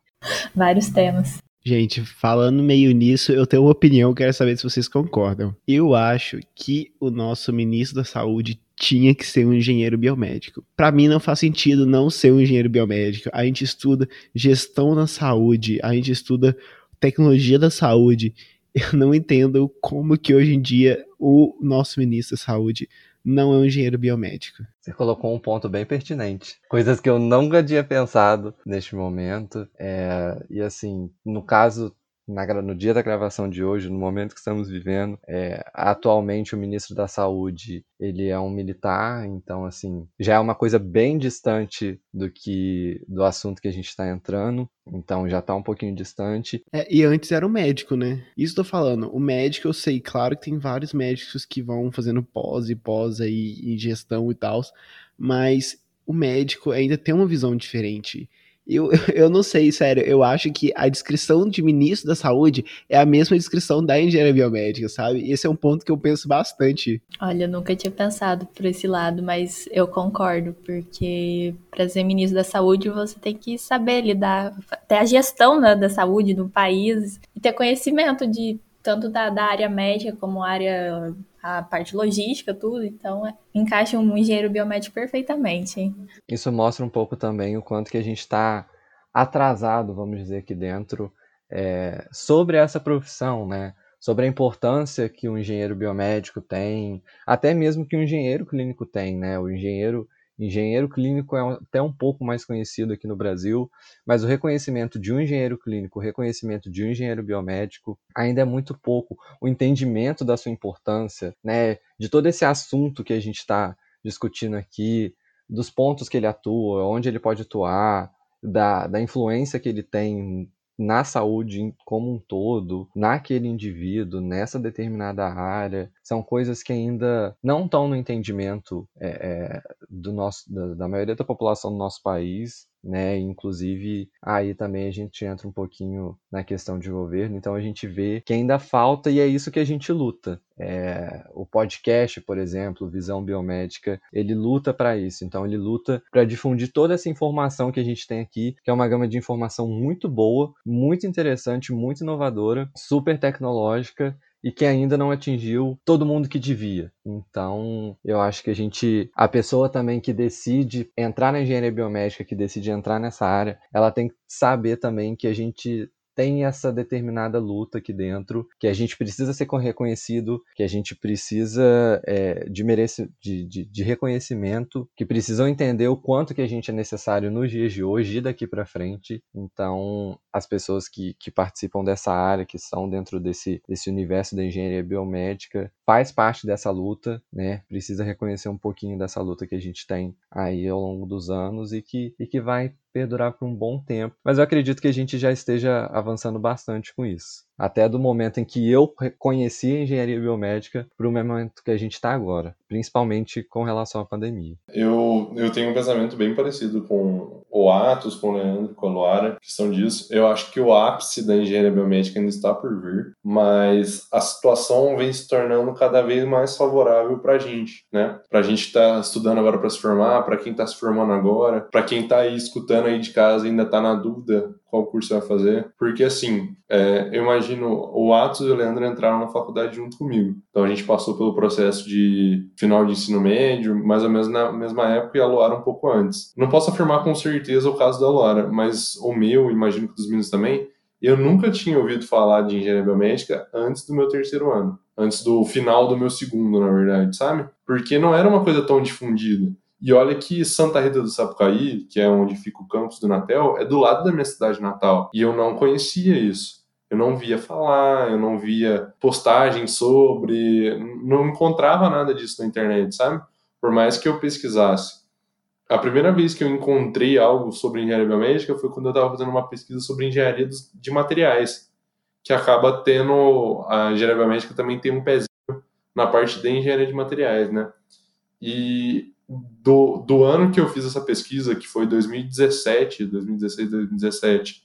Vários temas. Gente, falando meio nisso, eu tenho uma opinião, quero saber se vocês concordam. Eu acho que o nosso ministro da Saúde tinha que ser um engenheiro biomédico. Para mim não faz sentido não ser um engenheiro biomédico. A gente estuda gestão da saúde, a gente estuda tecnologia da saúde. Eu não entendo como que hoje em dia o nosso ministro da Saúde não é um engenheiro biomédico. Você colocou um ponto bem pertinente. Coisas que eu nunca tinha pensado neste momento. É, e assim, no caso na, no dia da gravação de hoje, no momento que estamos vivendo, é, atualmente o ministro da Saúde ele é um militar, então assim já é uma coisa bem distante do que do assunto que a gente está entrando, então já está um pouquinho distante. É, e antes era o médico, né? Isso tô falando. O médico eu sei, claro que tem vários médicos que vão fazendo pós e pós aí em gestão e tal, mas o médico ainda tem uma visão diferente. Eu, eu não sei, sério. Eu acho que a descrição de ministro da saúde é a mesma descrição da engenharia biomédica, sabe? Esse é um ponto que eu penso bastante. Olha, eu nunca tinha pensado por esse lado, mas eu concordo, porque para ser ministro da saúde você tem que saber lidar, ter a gestão né, da saúde no país e ter conhecimento de tanto da, da área médica como área a parte logística, tudo, então é, encaixa um engenheiro biomédico perfeitamente. Isso mostra um pouco também o quanto que a gente está atrasado, vamos dizer, aqui dentro, é, sobre essa profissão, né? Sobre a importância que o engenheiro biomédico tem, até mesmo que o engenheiro clínico tem, né? O engenheiro Engenheiro clínico é até um pouco mais conhecido aqui no Brasil, mas o reconhecimento de um engenheiro clínico, o reconhecimento de um engenheiro biomédico ainda é muito pouco. O entendimento da sua importância, né, de todo esse assunto que a gente está discutindo aqui, dos pontos que ele atua, onde ele pode atuar, da, da influência que ele tem na saúde como um todo, naquele indivíduo, nessa determinada área, são coisas que ainda não estão no entendimento é, é, do nosso, da, da maioria da população do nosso país né? Inclusive, aí também a gente entra um pouquinho na questão de governo, então a gente vê que ainda falta e é isso que a gente luta. É, o podcast, por exemplo, Visão Biomédica, ele luta para isso. Então, ele luta para difundir toda essa informação que a gente tem aqui, que é uma gama de informação muito boa, muito interessante, muito inovadora, super tecnológica e que ainda não atingiu todo mundo que devia. Então, eu acho que a gente, a pessoa também que decide entrar na engenharia biomédica, que decide entrar nessa área, ela tem que saber também que a gente tem essa determinada luta aqui dentro, que a gente precisa ser reconhecido, que a gente precisa é, de, merece, de, de, de, reconhecimento, que precisam entender o quanto que a gente é necessário nos dias de hoje e daqui para frente. Então, as pessoas que, que participam dessa área, que são dentro desse, desse universo da engenharia biomédica, faz parte dessa luta, né? Precisa reconhecer um pouquinho dessa luta que a gente tem aí ao longo dos anos e que, e que vai perdurar por um bom tempo. Mas eu acredito que a gente já esteja avançando bastante com isso. Até do momento em que eu conheci a engenharia biomédica para o momento que a gente está agora, principalmente com relação à pandemia. Eu, eu tenho um pensamento bem parecido com o Atos, com o Leandro, com a Luara, questão disso. Eu acho que o ápice da engenharia biomédica ainda está por vir, mas a situação vem se tornando cada vez mais favorável para a gente, né? Para a gente estar tá estudando agora para se formar, para quem está se formando agora, para quem está aí escutando aí de casa e ainda está na dúvida qual curso vai fazer, porque assim, é, eu imagino o Atos e o Leandro entraram na faculdade junto comigo, então a gente passou pelo processo de final de ensino médio, mais ou menos na mesma época e a Luara um pouco antes. Não posso afirmar com certeza o caso da Luara, mas o meu, imagino que dos meninos também, eu nunca tinha ouvido falar de engenharia biomédica antes do meu terceiro ano, antes do final do meu segundo, na verdade, sabe? Porque não era uma coisa tão difundida. E olha que Santa Rita do Sapucaí, que é onde fica o campus do Natel, é do lado da minha cidade natal. E eu não conhecia isso. Eu não via falar, eu não via postagens sobre, não encontrava nada disso na internet, sabe? Por mais que eu pesquisasse. A primeira vez que eu encontrei algo sobre engenharia biomédica foi quando eu estava fazendo uma pesquisa sobre engenharia de materiais, que acaba tendo a engenharia biomédica também tem um pezinho na parte de engenharia de materiais, né? E do, do ano que eu fiz essa pesquisa, que foi 2017, 2016, 2017,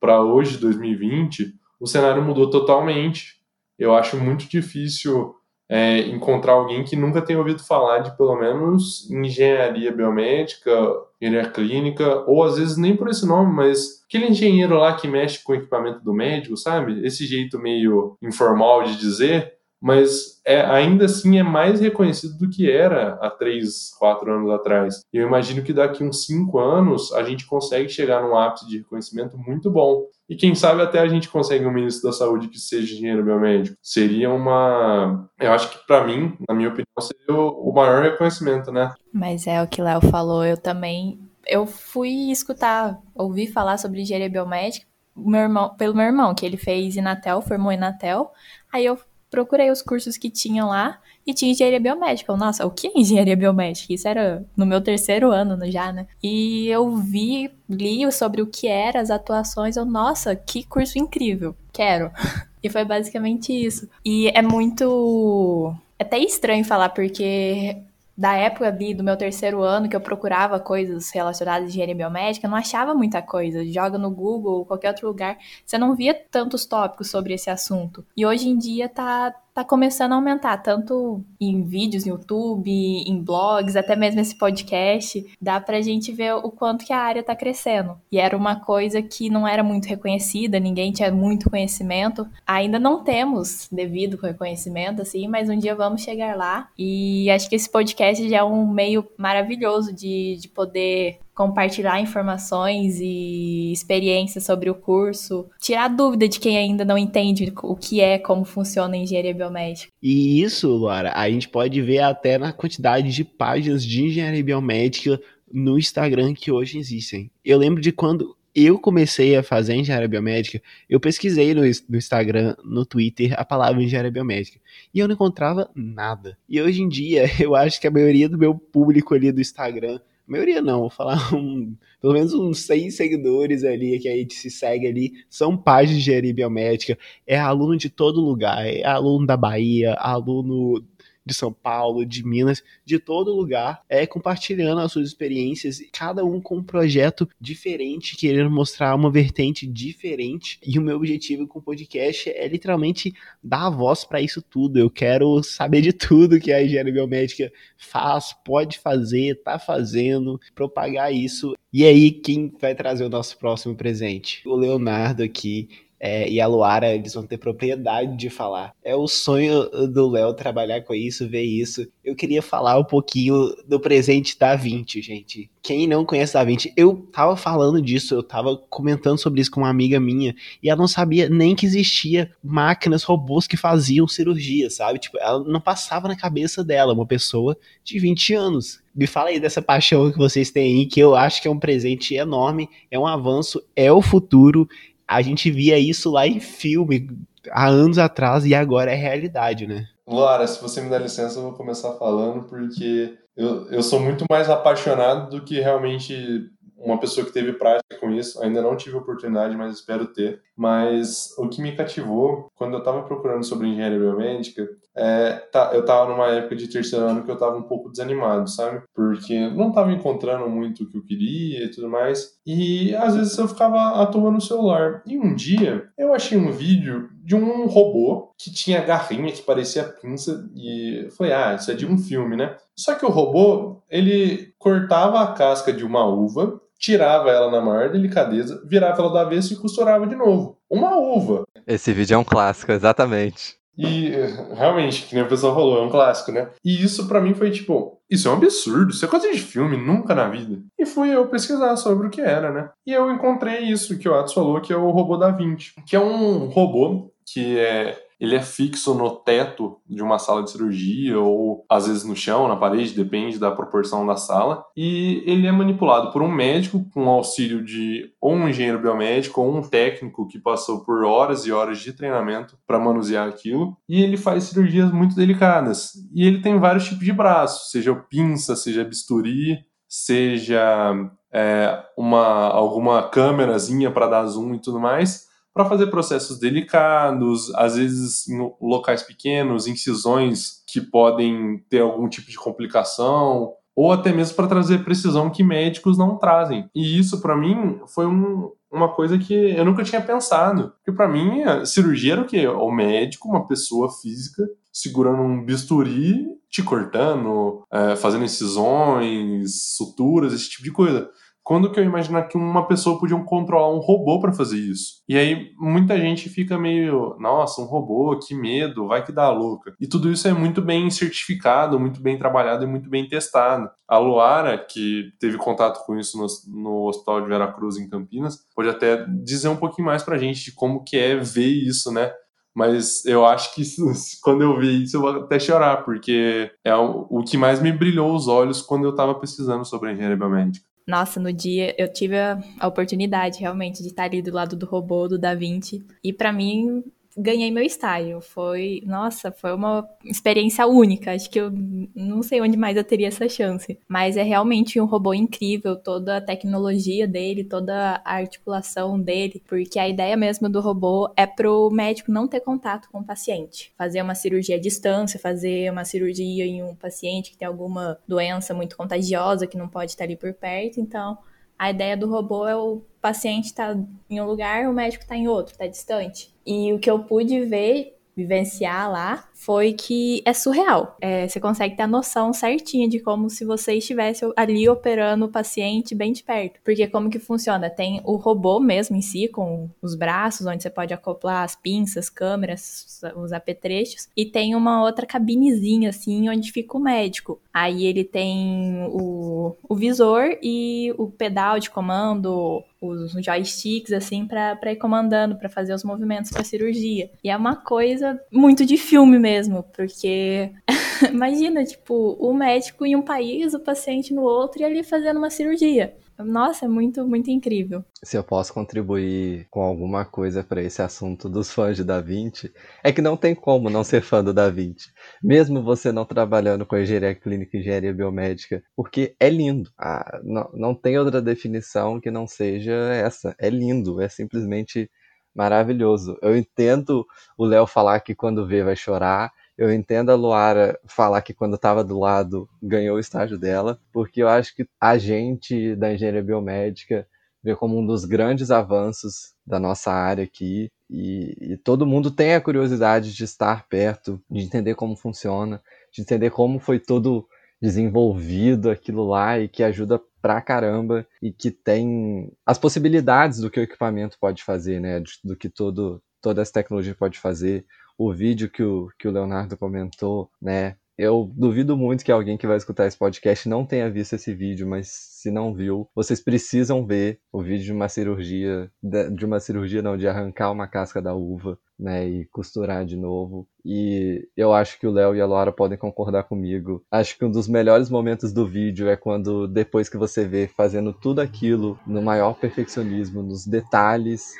para hoje, 2020, o cenário mudou totalmente. Eu acho muito difícil é, encontrar alguém que nunca tenha ouvido falar de pelo menos engenharia biomédica, engenharia clínica, ou às vezes nem por esse nome, mas aquele engenheiro lá que mexe com o equipamento do médico, sabe? Esse jeito meio informal de dizer mas é, ainda assim é mais reconhecido do que era há três, quatro anos atrás. E eu imagino que daqui uns cinco anos a gente consegue chegar num ápice de reconhecimento muito bom. E quem sabe até a gente consegue um ministro da saúde que seja engenheiro biomédico. Seria uma. Eu acho que para mim, na minha opinião, seria o maior reconhecimento, né? Mas é o que Léo falou, eu também. Eu fui escutar, ouvir falar sobre engenharia biomédica meu irmão, pelo meu irmão, que ele fez Inatel, formou Inatel. Aí eu procurei os cursos que tinham lá e tinha engenharia biomédica. Nossa, o que é engenharia biomédica? Isso era no meu terceiro ano já, né? E eu vi, li sobre o que era, as atuações. Eu, nossa, que curso incrível. Quero. E foi basicamente isso. E é muito. É até estranho falar, porque da época ali do meu terceiro ano que eu procurava coisas relacionadas à engenharia biomédica, não achava muita coisa. Joga no Google qualquer outro lugar, você não via tantos tópicos sobre esse assunto. E hoje em dia tá tá começando a aumentar, tanto em vídeos no YouTube, em blogs, até mesmo esse podcast, dá pra gente ver o quanto que a área tá crescendo. E era uma coisa que não era muito reconhecida, ninguém tinha muito conhecimento. Ainda não temos devido reconhecimento, assim, mas um dia vamos chegar lá. E acho que esse podcast já é um meio maravilhoso de, de poder compartilhar informações e experiências sobre o curso, tirar dúvida de quem ainda não entende o que é, como funciona a engenharia biomédica. E isso, Laura, a gente pode ver até na quantidade de páginas de engenharia biomédica no Instagram que hoje existem. Eu lembro de quando eu comecei a fazer engenharia biomédica, eu pesquisei no, no, Instagram, no Twitter, a palavra engenharia biomédica. E eu não encontrava nada. E hoje em dia, eu acho que a maioria do meu público ali do Instagram maioria não, vou falar um, pelo menos uns seis seguidores ali que a gente se segue ali, são páginas de engenharia biomédica, é aluno de todo lugar, é aluno da Bahia, aluno de São Paulo, de Minas, de todo lugar, é compartilhando as suas experiências, cada um com um projeto diferente, querendo mostrar uma vertente diferente. E o meu objetivo com o podcast é literalmente dar a voz para isso tudo. Eu quero saber de tudo que a engenharia biomédica faz, pode fazer, tá fazendo, propagar isso. E aí, quem vai trazer o nosso próximo presente? O Leonardo aqui é, e a Luara, eles vão ter propriedade de falar. É o sonho do Léo trabalhar com isso, ver isso. Eu queria falar um pouquinho do presente da 20, gente. Quem não conhece a 20, eu tava falando disso, eu tava comentando sobre isso com uma amiga minha, e ela não sabia nem que existia máquinas, robôs que faziam cirurgia, sabe? Tipo, ela não passava na cabeça dela, uma pessoa de 20 anos. Me fala aí dessa paixão que vocês têm aí, que eu acho que é um presente enorme, é um avanço, é o futuro, a gente via isso lá em filme há anos atrás e agora é realidade, né? Lara, se você me dá licença, eu vou começar falando porque eu, eu sou muito mais apaixonado do que realmente uma pessoa que teve prática com isso. Ainda não tive oportunidade, mas espero ter. Mas o que me cativou quando eu estava procurando sobre engenharia biomédica é, tá, eu estava numa época de terceiro ano que eu estava um pouco desanimado, sabe? Porque não estava encontrando muito o que eu queria e tudo mais. E às vezes eu ficava à toa no celular. E um dia eu achei um vídeo de um robô que tinha garrinha que parecia pinça e foi ah, isso é de um filme, né? Só que o robô, ele cortava a casca de uma uva tirava ela na maior delicadeza, virava ela do avesso e costurava de novo. Uma uva. Esse vídeo é um clássico, exatamente. E realmente, que nem o pessoal falou, é um clássico, né? E isso para mim foi tipo, isso é um absurdo, isso é coisa de filme, nunca na vida. E fui eu pesquisar sobre o que era, né? E eu encontrei isso que o Atos falou, que é o robô da Vinci, que é um robô que é ele é fixo no teto de uma sala de cirurgia ou às vezes no chão, na parede, depende da proporção da sala. E ele é manipulado por um médico com auxílio de ou um engenheiro biomédico ou um técnico que passou por horas e horas de treinamento para manusear aquilo. E ele faz cirurgias muito delicadas. E ele tem vários tipos de braços, seja pinça, seja bisturi, seja é, uma alguma câmerazinha para dar zoom e tudo mais para fazer processos delicados, às vezes em locais pequenos, incisões que podem ter algum tipo de complicação, ou até mesmo para trazer precisão que médicos não trazem. E isso, para mim, foi um, uma coisa que eu nunca tinha pensado. Porque, para mim, cirurgia era o quê? O médico, uma pessoa física, segurando um bisturi, te cortando, é, fazendo incisões, suturas, esse tipo de coisa. Quando que eu imaginar que uma pessoa podia controlar um robô para fazer isso? E aí muita gente fica meio, nossa, um robô, que medo, vai que dá louca. E tudo isso é muito bem certificado, muito bem trabalhado e muito bem testado. A Luara, que teve contato com isso no, no Hospital de Veracruz em Campinas, pode até dizer um pouquinho mais pra gente de como que é ver isso, né? mas eu acho que quando eu vi isso eu vou até chorar, porque é o, o que mais me brilhou os olhos quando eu estava pesquisando sobre a engenharia biomédica. Nossa, no dia eu tive a, oportunidade realmente de estar ali do lado do robô do Da Vinci. E para mim ganhei meu estágio. Foi, nossa, foi uma experiência única. Acho que eu não sei onde mais eu teria essa chance. Mas é realmente um robô incrível, toda a tecnologia dele, toda a articulação dele, porque a ideia mesmo do robô é pro médico não ter contato com o paciente. Fazer uma cirurgia à distância, fazer uma cirurgia em um paciente que tem alguma doença muito contagiosa que não pode estar ali por perto. Então, a ideia do robô é o paciente estar tá em um lugar, o médico está em outro, está distante. E o que eu pude ver vivenciar lá foi que é surreal. É, você consegue ter a noção certinha de como se você estivesse ali operando o paciente bem de perto. Porque como que funciona? Tem o robô mesmo em si, com os braços, onde você pode acoplar as pinças, câmeras, os apetrechos. E tem uma outra cabinezinha, assim, onde fica o médico. Aí ele tem o, o visor e o pedal de comando, os joysticks, assim, para ir comandando, para fazer os movimentos para cirurgia. E é uma coisa muito de filme mesmo, porque imagina, tipo, o médico em um país, o paciente no outro e ali fazendo uma cirurgia. Nossa, é muito, muito incrível. Se eu posso contribuir com alguma coisa para esse assunto dos fãs de Da Vinci, é que não tem como não ser fã do Da Vinci. Mesmo você não trabalhando com engenharia clínica e engenharia biomédica, porque é lindo. Ah, não, não tem outra definição que não seja essa. É lindo, é simplesmente maravilhoso. Eu entendo o Léo falar que quando vê vai chorar. Eu entendo a Luara falar que quando estava do lado ganhou o estágio dela, porque eu acho que a gente da engenharia biomédica vê como um dos grandes avanços da nossa área aqui e, e, todo mundo tem a curiosidade de estar perto, de entender como funciona, de entender como foi todo desenvolvido aquilo lá e que ajuda pra caramba e que tem as possibilidades do que o equipamento pode fazer, né? Do que todo, toda essa tecnologia pode fazer. O vídeo que o, que o Leonardo comentou, né? Eu duvido muito que alguém que vai escutar esse podcast não tenha visto esse vídeo, mas se não viu, vocês precisam ver o vídeo de uma cirurgia, de uma cirurgia não, de arrancar uma casca da uva, né, e costurar de novo. E eu acho que o Léo e a Laura podem concordar comigo. Acho que um dos melhores momentos do vídeo é quando depois que você vê fazendo tudo aquilo no maior perfeccionismo, nos detalhes,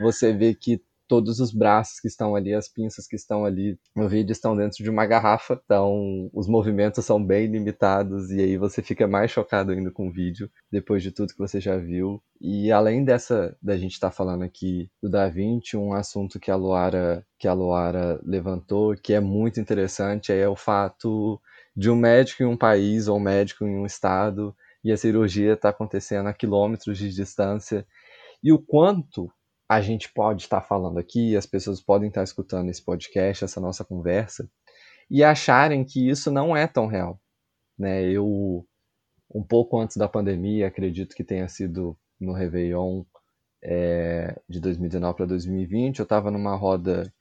você vê que todos os braços que estão ali, as pinças que estão ali no vídeo estão dentro de uma garrafa, então os movimentos são bem limitados e aí você fica mais chocado ainda com o vídeo, depois de tudo que você já viu. E além dessa, da gente estar tá falando aqui do Da Vinci, um assunto que a Luara, que a Luara levantou, que é muito interessante, é o fato de um médico em um país ou um médico em um estado e a cirurgia está acontecendo a quilômetros de distância e o quanto a gente pode estar falando aqui, as pessoas podem estar escutando esse podcast, essa nossa conversa, e acharem que isso não é tão real. Né? Eu, um pouco antes da pandemia, acredito que tenha sido no Réveillon é, de 2019 para 2020, eu estava numa roda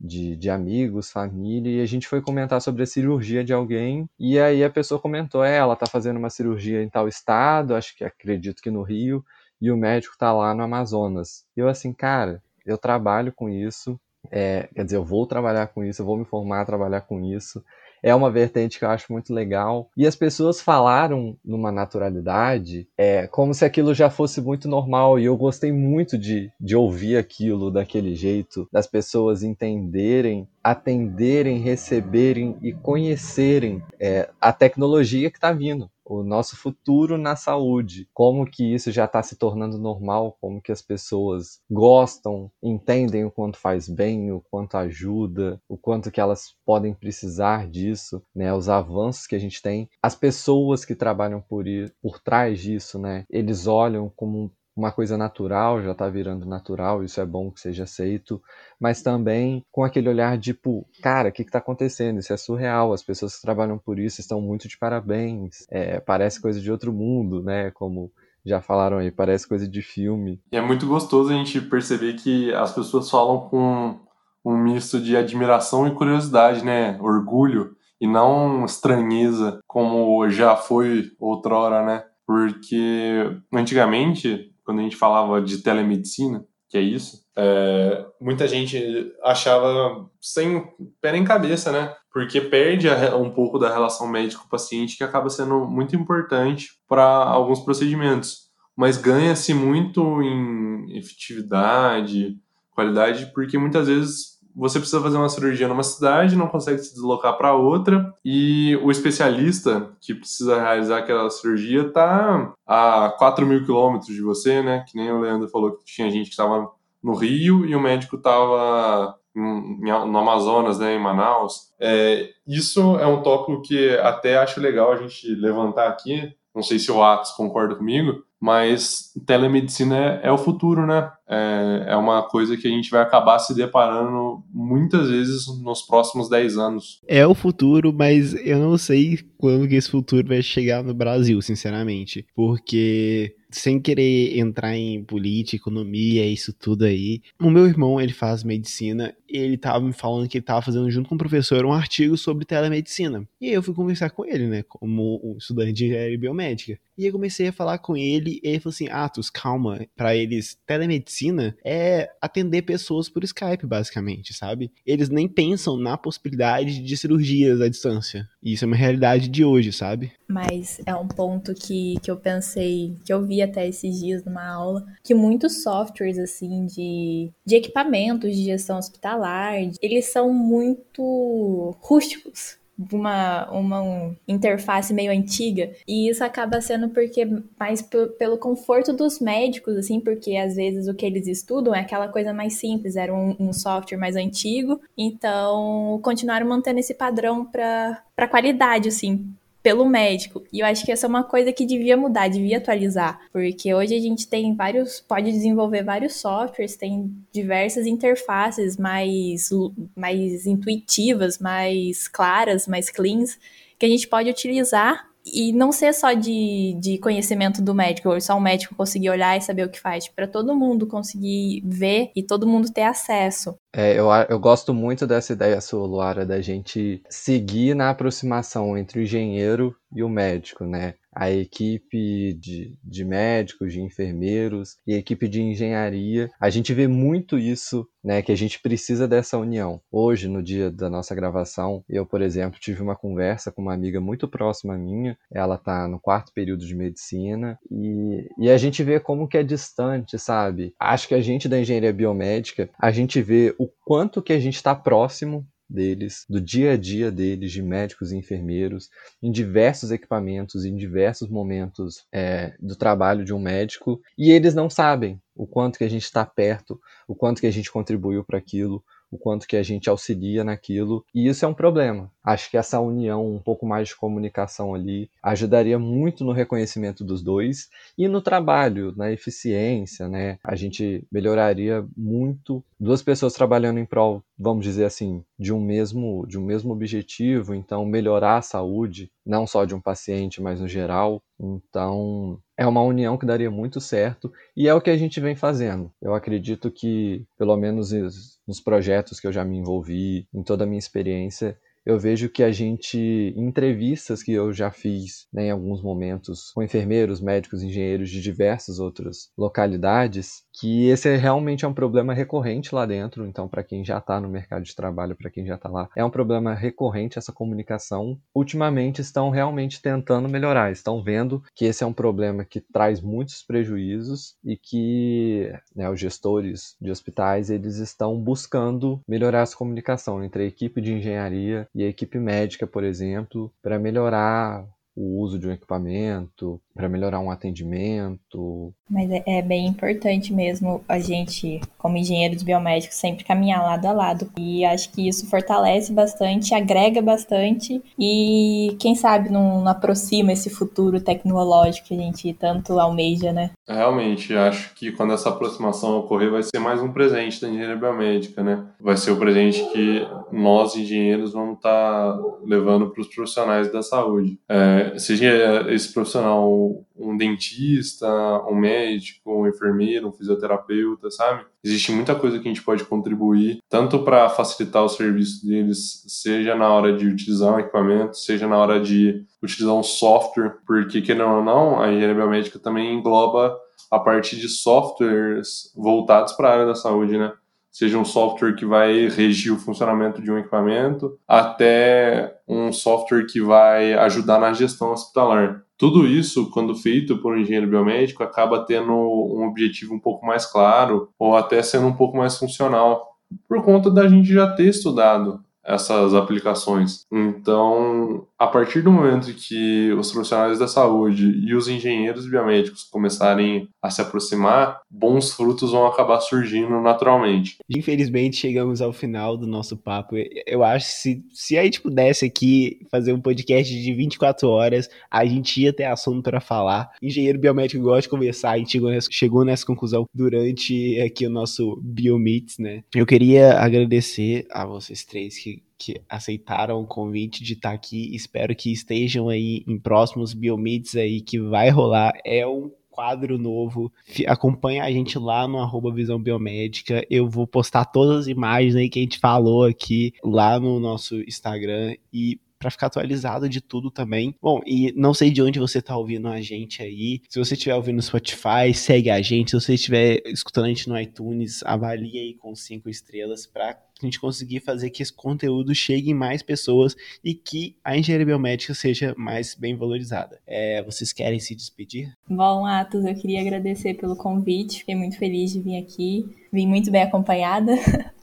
de, de amigos, família, e a gente foi comentar sobre a cirurgia de alguém, e aí a pessoa comentou, é, ela está fazendo uma cirurgia em tal estado, acho que acredito que no Rio, e o médico tá lá no Amazonas. E eu assim, cara, eu trabalho com isso, é, quer dizer, eu vou trabalhar com isso, eu vou me formar a trabalhar com isso. É uma vertente que eu acho muito legal. E as pessoas falaram numa naturalidade, é, como se aquilo já fosse muito normal. E eu gostei muito de, de ouvir aquilo daquele jeito, das pessoas entenderem, atenderem, receberem e conhecerem é, a tecnologia que está vindo o nosso futuro na saúde, como que isso já está se tornando normal, como que as pessoas gostam, entendem o quanto faz bem, o quanto ajuda, o quanto que elas podem precisar disso, né? Os avanços que a gente tem, as pessoas que trabalham por por trás disso, né? Eles olham como uma coisa natural, já está virando natural, isso é bom que seja aceito, mas também com aquele olhar tipo, cara, o que está acontecendo? Isso é surreal, as pessoas que trabalham por isso estão muito de parabéns, é, parece coisa de outro mundo, né? Como já falaram aí, parece coisa de filme. E é muito gostoso a gente perceber que as pessoas falam com um misto de admiração e curiosidade, né? Orgulho e não estranheza, como já foi outrora, né? Porque antigamente quando a gente falava de telemedicina, que é isso, é, muita gente achava sem pé nem cabeça, né? Porque perde a, um pouco da relação médico-paciente, que acaba sendo muito importante para alguns procedimentos. Mas ganha-se muito em efetividade, qualidade, porque muitas vezes você precisa fazer uma cirurgia numa cidade, não consegue se deslocar para outra, e o especialista que precisa realizar aquela cirurgia está a 4 mil quilômetros de você, né? Que nem o Leandro falou que tinha gente que estava no Rio e o médico estava no Amazonas, né, em Manaus. É, isso é um tópico que até acho legal a gente levantar aqui. Não sei se o Atos concorda comigo, mas telemedicina é, é o futuro, né? É, é, uma coisa que a gente vai acabar se deparando muitas vezes nos próximos 10 anos. É o futuro, mas eu não sei quando que esse futuro vai chegar no Brasil, sinceramente. Porque sem querer entrar em política, economia, isso tudo aí. O meu irmão, ele faz medicina ele tava me falando que ele tava fazendo junto com o professor um artigo sobre telemedicina. E aí eu fui conversar com ele, né, como um estudante de engenharia biomédica. E eu comecei a falar com ele e ele falou assim: Atos, calma, para eles, telemedicina é atender pessoas por Skype, basicamente, sabe? Eles nem pensam na possibilidade de cirurgias à distância. E isso é uma realidade de hoje, sabe? Mas é um ponto que, que eu pensei, que eu vi até esses dias numa aula, que muitos softwares, assim, de, de equipamentos de gestão hospitalar, eles são muito rústicos uma, uma interface meio antiga. E isso acaba sendo porque mais pelo conforto dos médicos, assim, porque às vezes o que eles estudam é aquela coisa mais simples, era um, um software mais antigo, então continuaram mantendo esse padrão para qualidade, assim, pelo médico. E eu acho que essa é uma coisa que devia mudar, devia atualizar, porque hoje a gente tem vários, pode desenvolver vários softwares, tem diversas interfaces mais, mais intuitivas, mais claras, mais cleans, que a gente pode utilizar e não ser só de, de conhecimento do médico, ou só o médico conseguir olhar e saber o que faz, para todo mundo conseguir ver e todo mundo ter acesso. É, eu, eu gosto muito dessa ideia sua, Luara, da gente seguir na aproximação entre o engenheiro e o médico, né? A equipe de, de médicos, de enfermeiros e a equipe de engenharia. A gente vê muito isso, né, que a gente precisa dessa união. Hoje, no dia da nossa gravação, eu, por exemplo, tive uma conversa com uma amiga muito próxima minha, ela está no quarto período de medicina, e, e a gente vê como que é distante, sabe? Acho que a gente da engenharia biomédica, a gente vê o quanto que a gente está próximo deles, do dia a dia deles, de médicos e enfermeiros, em diversos equipamentos, em diversos momentos é, do trabalho de um médico, e eles não sabem o quanto que a gente está perto, o quanto que a gente contribuiu para aquilo, o quanto que a gente auxilia naquilo, e isso é um problema. Acho que essa união, um pouco mais de comunicação ali, ajudaria muito no reconhecimento dos dois e no trabalho, na eficiência, né? A gente melhoraria muito duas pessoas trabalhando em prol, vamos dizer assim, de um mesmo de um mesmo objetivo, então melhorar a saúde, não só de um paciente, mas no geral. Então, é uma união que daria muito certo e é o que a gente vem fazendo. Eu acredito que, pelo menos nos projetos que eu já me envolvi, em toda a minha experiência, eu vejo que a gente, em entrevistas que eu já fiz né, em alguns momentos com enfermeiros, médicos, engenheiros de diversas outras localidades, que esse é realmente é um problema recorrente lá dentro. Então, para quem já está no mercado de trabalho, para quem já está lá, é um problema recorrente essa comunicação. Ultimamente estão realmente tentando melhorar, estão vendo que esse é um problema que traz muitos prejuízos e que né, os gestores de hospitais eles estão buscando melhorar essa comunicação entre a equipe de engenharia e a equipe médica, por exemplo, para melhorar o uso de um equipamento, para melhorar um atendimento. Mas é, é, bem importante mesmo a gente, como engenheiros biomédicos, sempre caminhar lado a lado. E acho que isso fortalece bastante, agrega bastante e, quem sabe, não, não aproxima esse futuro tecnológico que a gente tanto almeja, né? Realmente, acho que quando essa aproximação ocorrer, vai ser mais um presente da engenharia biomédica, né? Vai ser o presente que nós, engenheiros, vamos estar tá levando para os profissionais da saúde. É, seja esse profissional um dentista, um médico, um enfermeiro, um fisioterapeuta, sabe? Existe muita coisa que a gente pode contribuir, tanto para facilitar o serviço deles, seja na hora de utilizar um equipamento, seja na hora de utilizar um software, porque, querendo ou não, a engenharia biomédica também engloba a parte de softwares voltados para a área da saúde, né? seja um software que vai regir o funcionamento de um equipamento, até um software que vai ajudar na gestão hospitalar. Tudo isso, quando feito por um engenheiro biomédico, acaba tendo um objetivo um pouco mais claro ou até sendo um pouco mais funcional, por conta da gente já ter estudado essas aplicações. Então, a partir do momento que os profissionais da saúde e os engenheiros biomédicos começarem a se aproximar, bons frutos vão acabar surgindo naturalmente. Infelizmente, chegamos ao final do nosso papo. Eu acho que se, se a gente pudesse aqui fazer um podcast de 24 horas, a gente ia ter assunto para falar. Engenheiro biomédico gosta de conversar, a gente chegou nessa, conclusão durante aqui o nosso Biomeets, né? Eu queria agradecer a vocês três que que aceitaram o convite de estar tá aqui. Espero que estejam aí em próximos Biomeets aí que vai rolar. É um quadro novo. Acompanha a gente lá no arroba Visão Biomédica. Eu vou postar todas as imagens aí que a gente falou aqui lá no nosso Instagram e para ficar atualizado de tudo também. Bom, e não sei de onde você está ouvindo a gente aí. Se você estiver ouvindo no Spotify, segue a gente. Se você estiver escutando a gente no iTunes, avalie aí com cinco estrelas para a gente conseguir fazer que esse conteúdo chegue em mais pessoas e que a engenharia biomédica seja mais bem valorizada. É, vocês querem se despedir? Bom, Atos, eu queria agradecer pelo convite, fiquei muito feliz de vir aqui, vim muito bem acompanhada.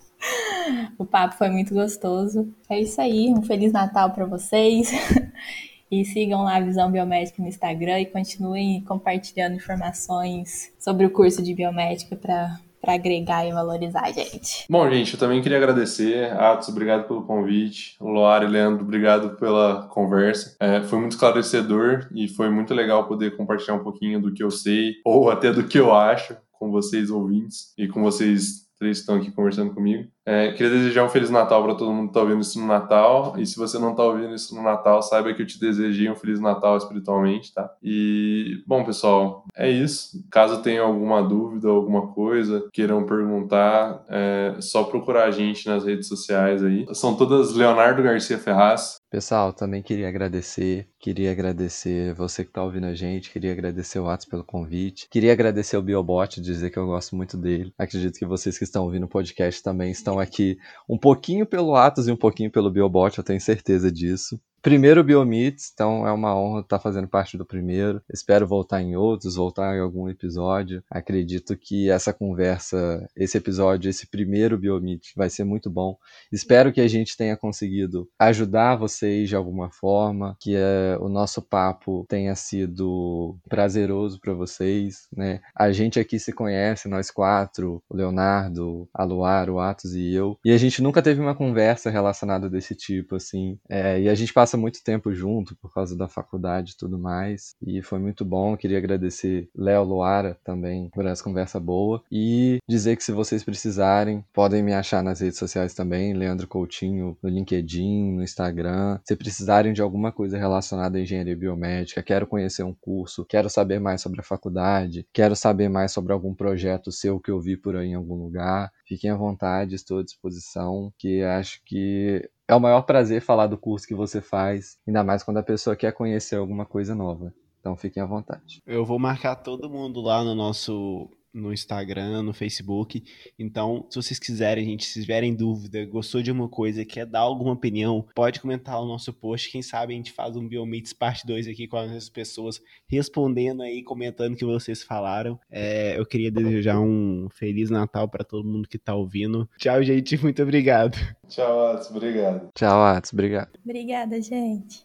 o papo foi muito gostoso. É isso aí, um Feliz Natal para vocês. E sigam lá a Visão Biomédica no Instagram e continuem compartilhando informações sobre o curso de biomédica para para agregar e valorizar a gente. Bom, gente, eu também queria agradecer. Atos, obrigado pelo convite. Loara e Leandro, obrigado pela conversa. É, foi muito esclarecedor e foi muito legal poder compartilhar um pouquinho do que eu sei ou até do que eu acho com vocês ouvintes e com vocês três estão aqui conversando comigo. É, queria desejar um Feliz Natal para todo mundo que está ouvindo isso no Natal. E se você não está ouvindo isso no Natal, saiba que eu te desejei um Feliz Natal espiritualmente, tá? E, bom, pessoal, é isso. Caso tenha alguma dúvida, alguma coisa, queiram perguntar, é só procurar a gente nas redes sociais aí. São todas Leonardo Garcia Ferraz. Pessoal, também queria agradecer, queria agradecer você que está ouvindo a gente, queria agradecer o Atos pelo convite, queria agradecer o Biobot, dizer que eu gosto muito dele. Acredito que vocês que estão ouvindo o podcast também estão aqui um pouquinho pelo Atos e um pouquinho pelo Biobot, eu tenho certeza disso. Primeiro Biomeets, então é uma honra estar fazendo parte do primeiro. Espero voltar em outros, voltar em algum episódio. Acredito que essa conversa, esse episódio, esse primeiro Biomeet vai ser muito bom. Espero que a gente tenha conseguido ajudar vocês de alguma forma, que é, o nosso papo tenha sido prazeroso para vocês, né? A gente aqui se conhece, nós quatro, o Leonardo, a Luar, o Atos e eu, e a gente nunca teve uma conversa relacionada desse tipo, assim. É, e a gente passa passa muito tempo junto por causa da faculdade e tudo mais. E foi muito bom. Queria agradecer Léo Luara também por essa conversa boa. E dizer que se vocês precisarem, podem me achar nas redes sociais também, Leandro Coutinho, no LinkedIn, no Instagram. Se precisarem de alguma coisa relacionada à engenharia biomédica, quero conhecer um curso, quero saber mais sobre a faculdade, quero saber mais sobre algum projeto seu que eu vi por aí em algum lugar, fiquem à vontade, estou à disposição, que acho que é o maior prazer falar do curso que você faz, ainda mais quando a pessoa quer conhecer alguma coisa nova. Então fiquem à vontade. Eu vou marcar todo mundo lá no nosso no Instagram, no Facebook. Então, se vocês quiserem, gente, se tiverem dúvida, gostou de uma coisa, quer dar alguma opinião, pode comentar o nosso post. Quem sabe a gente faz um Biomeets parte 2 aqui com as pessoas respondendo aí, comentando o que vocês falaram. É, eu queria desejar um Feliz Natal para todo mundo que tá ouvindo. Tchau, gente. Muito obrigado. Tchau, Atos. Obrigado. Tchau, Atos. Obrigado. Obrigada, gente.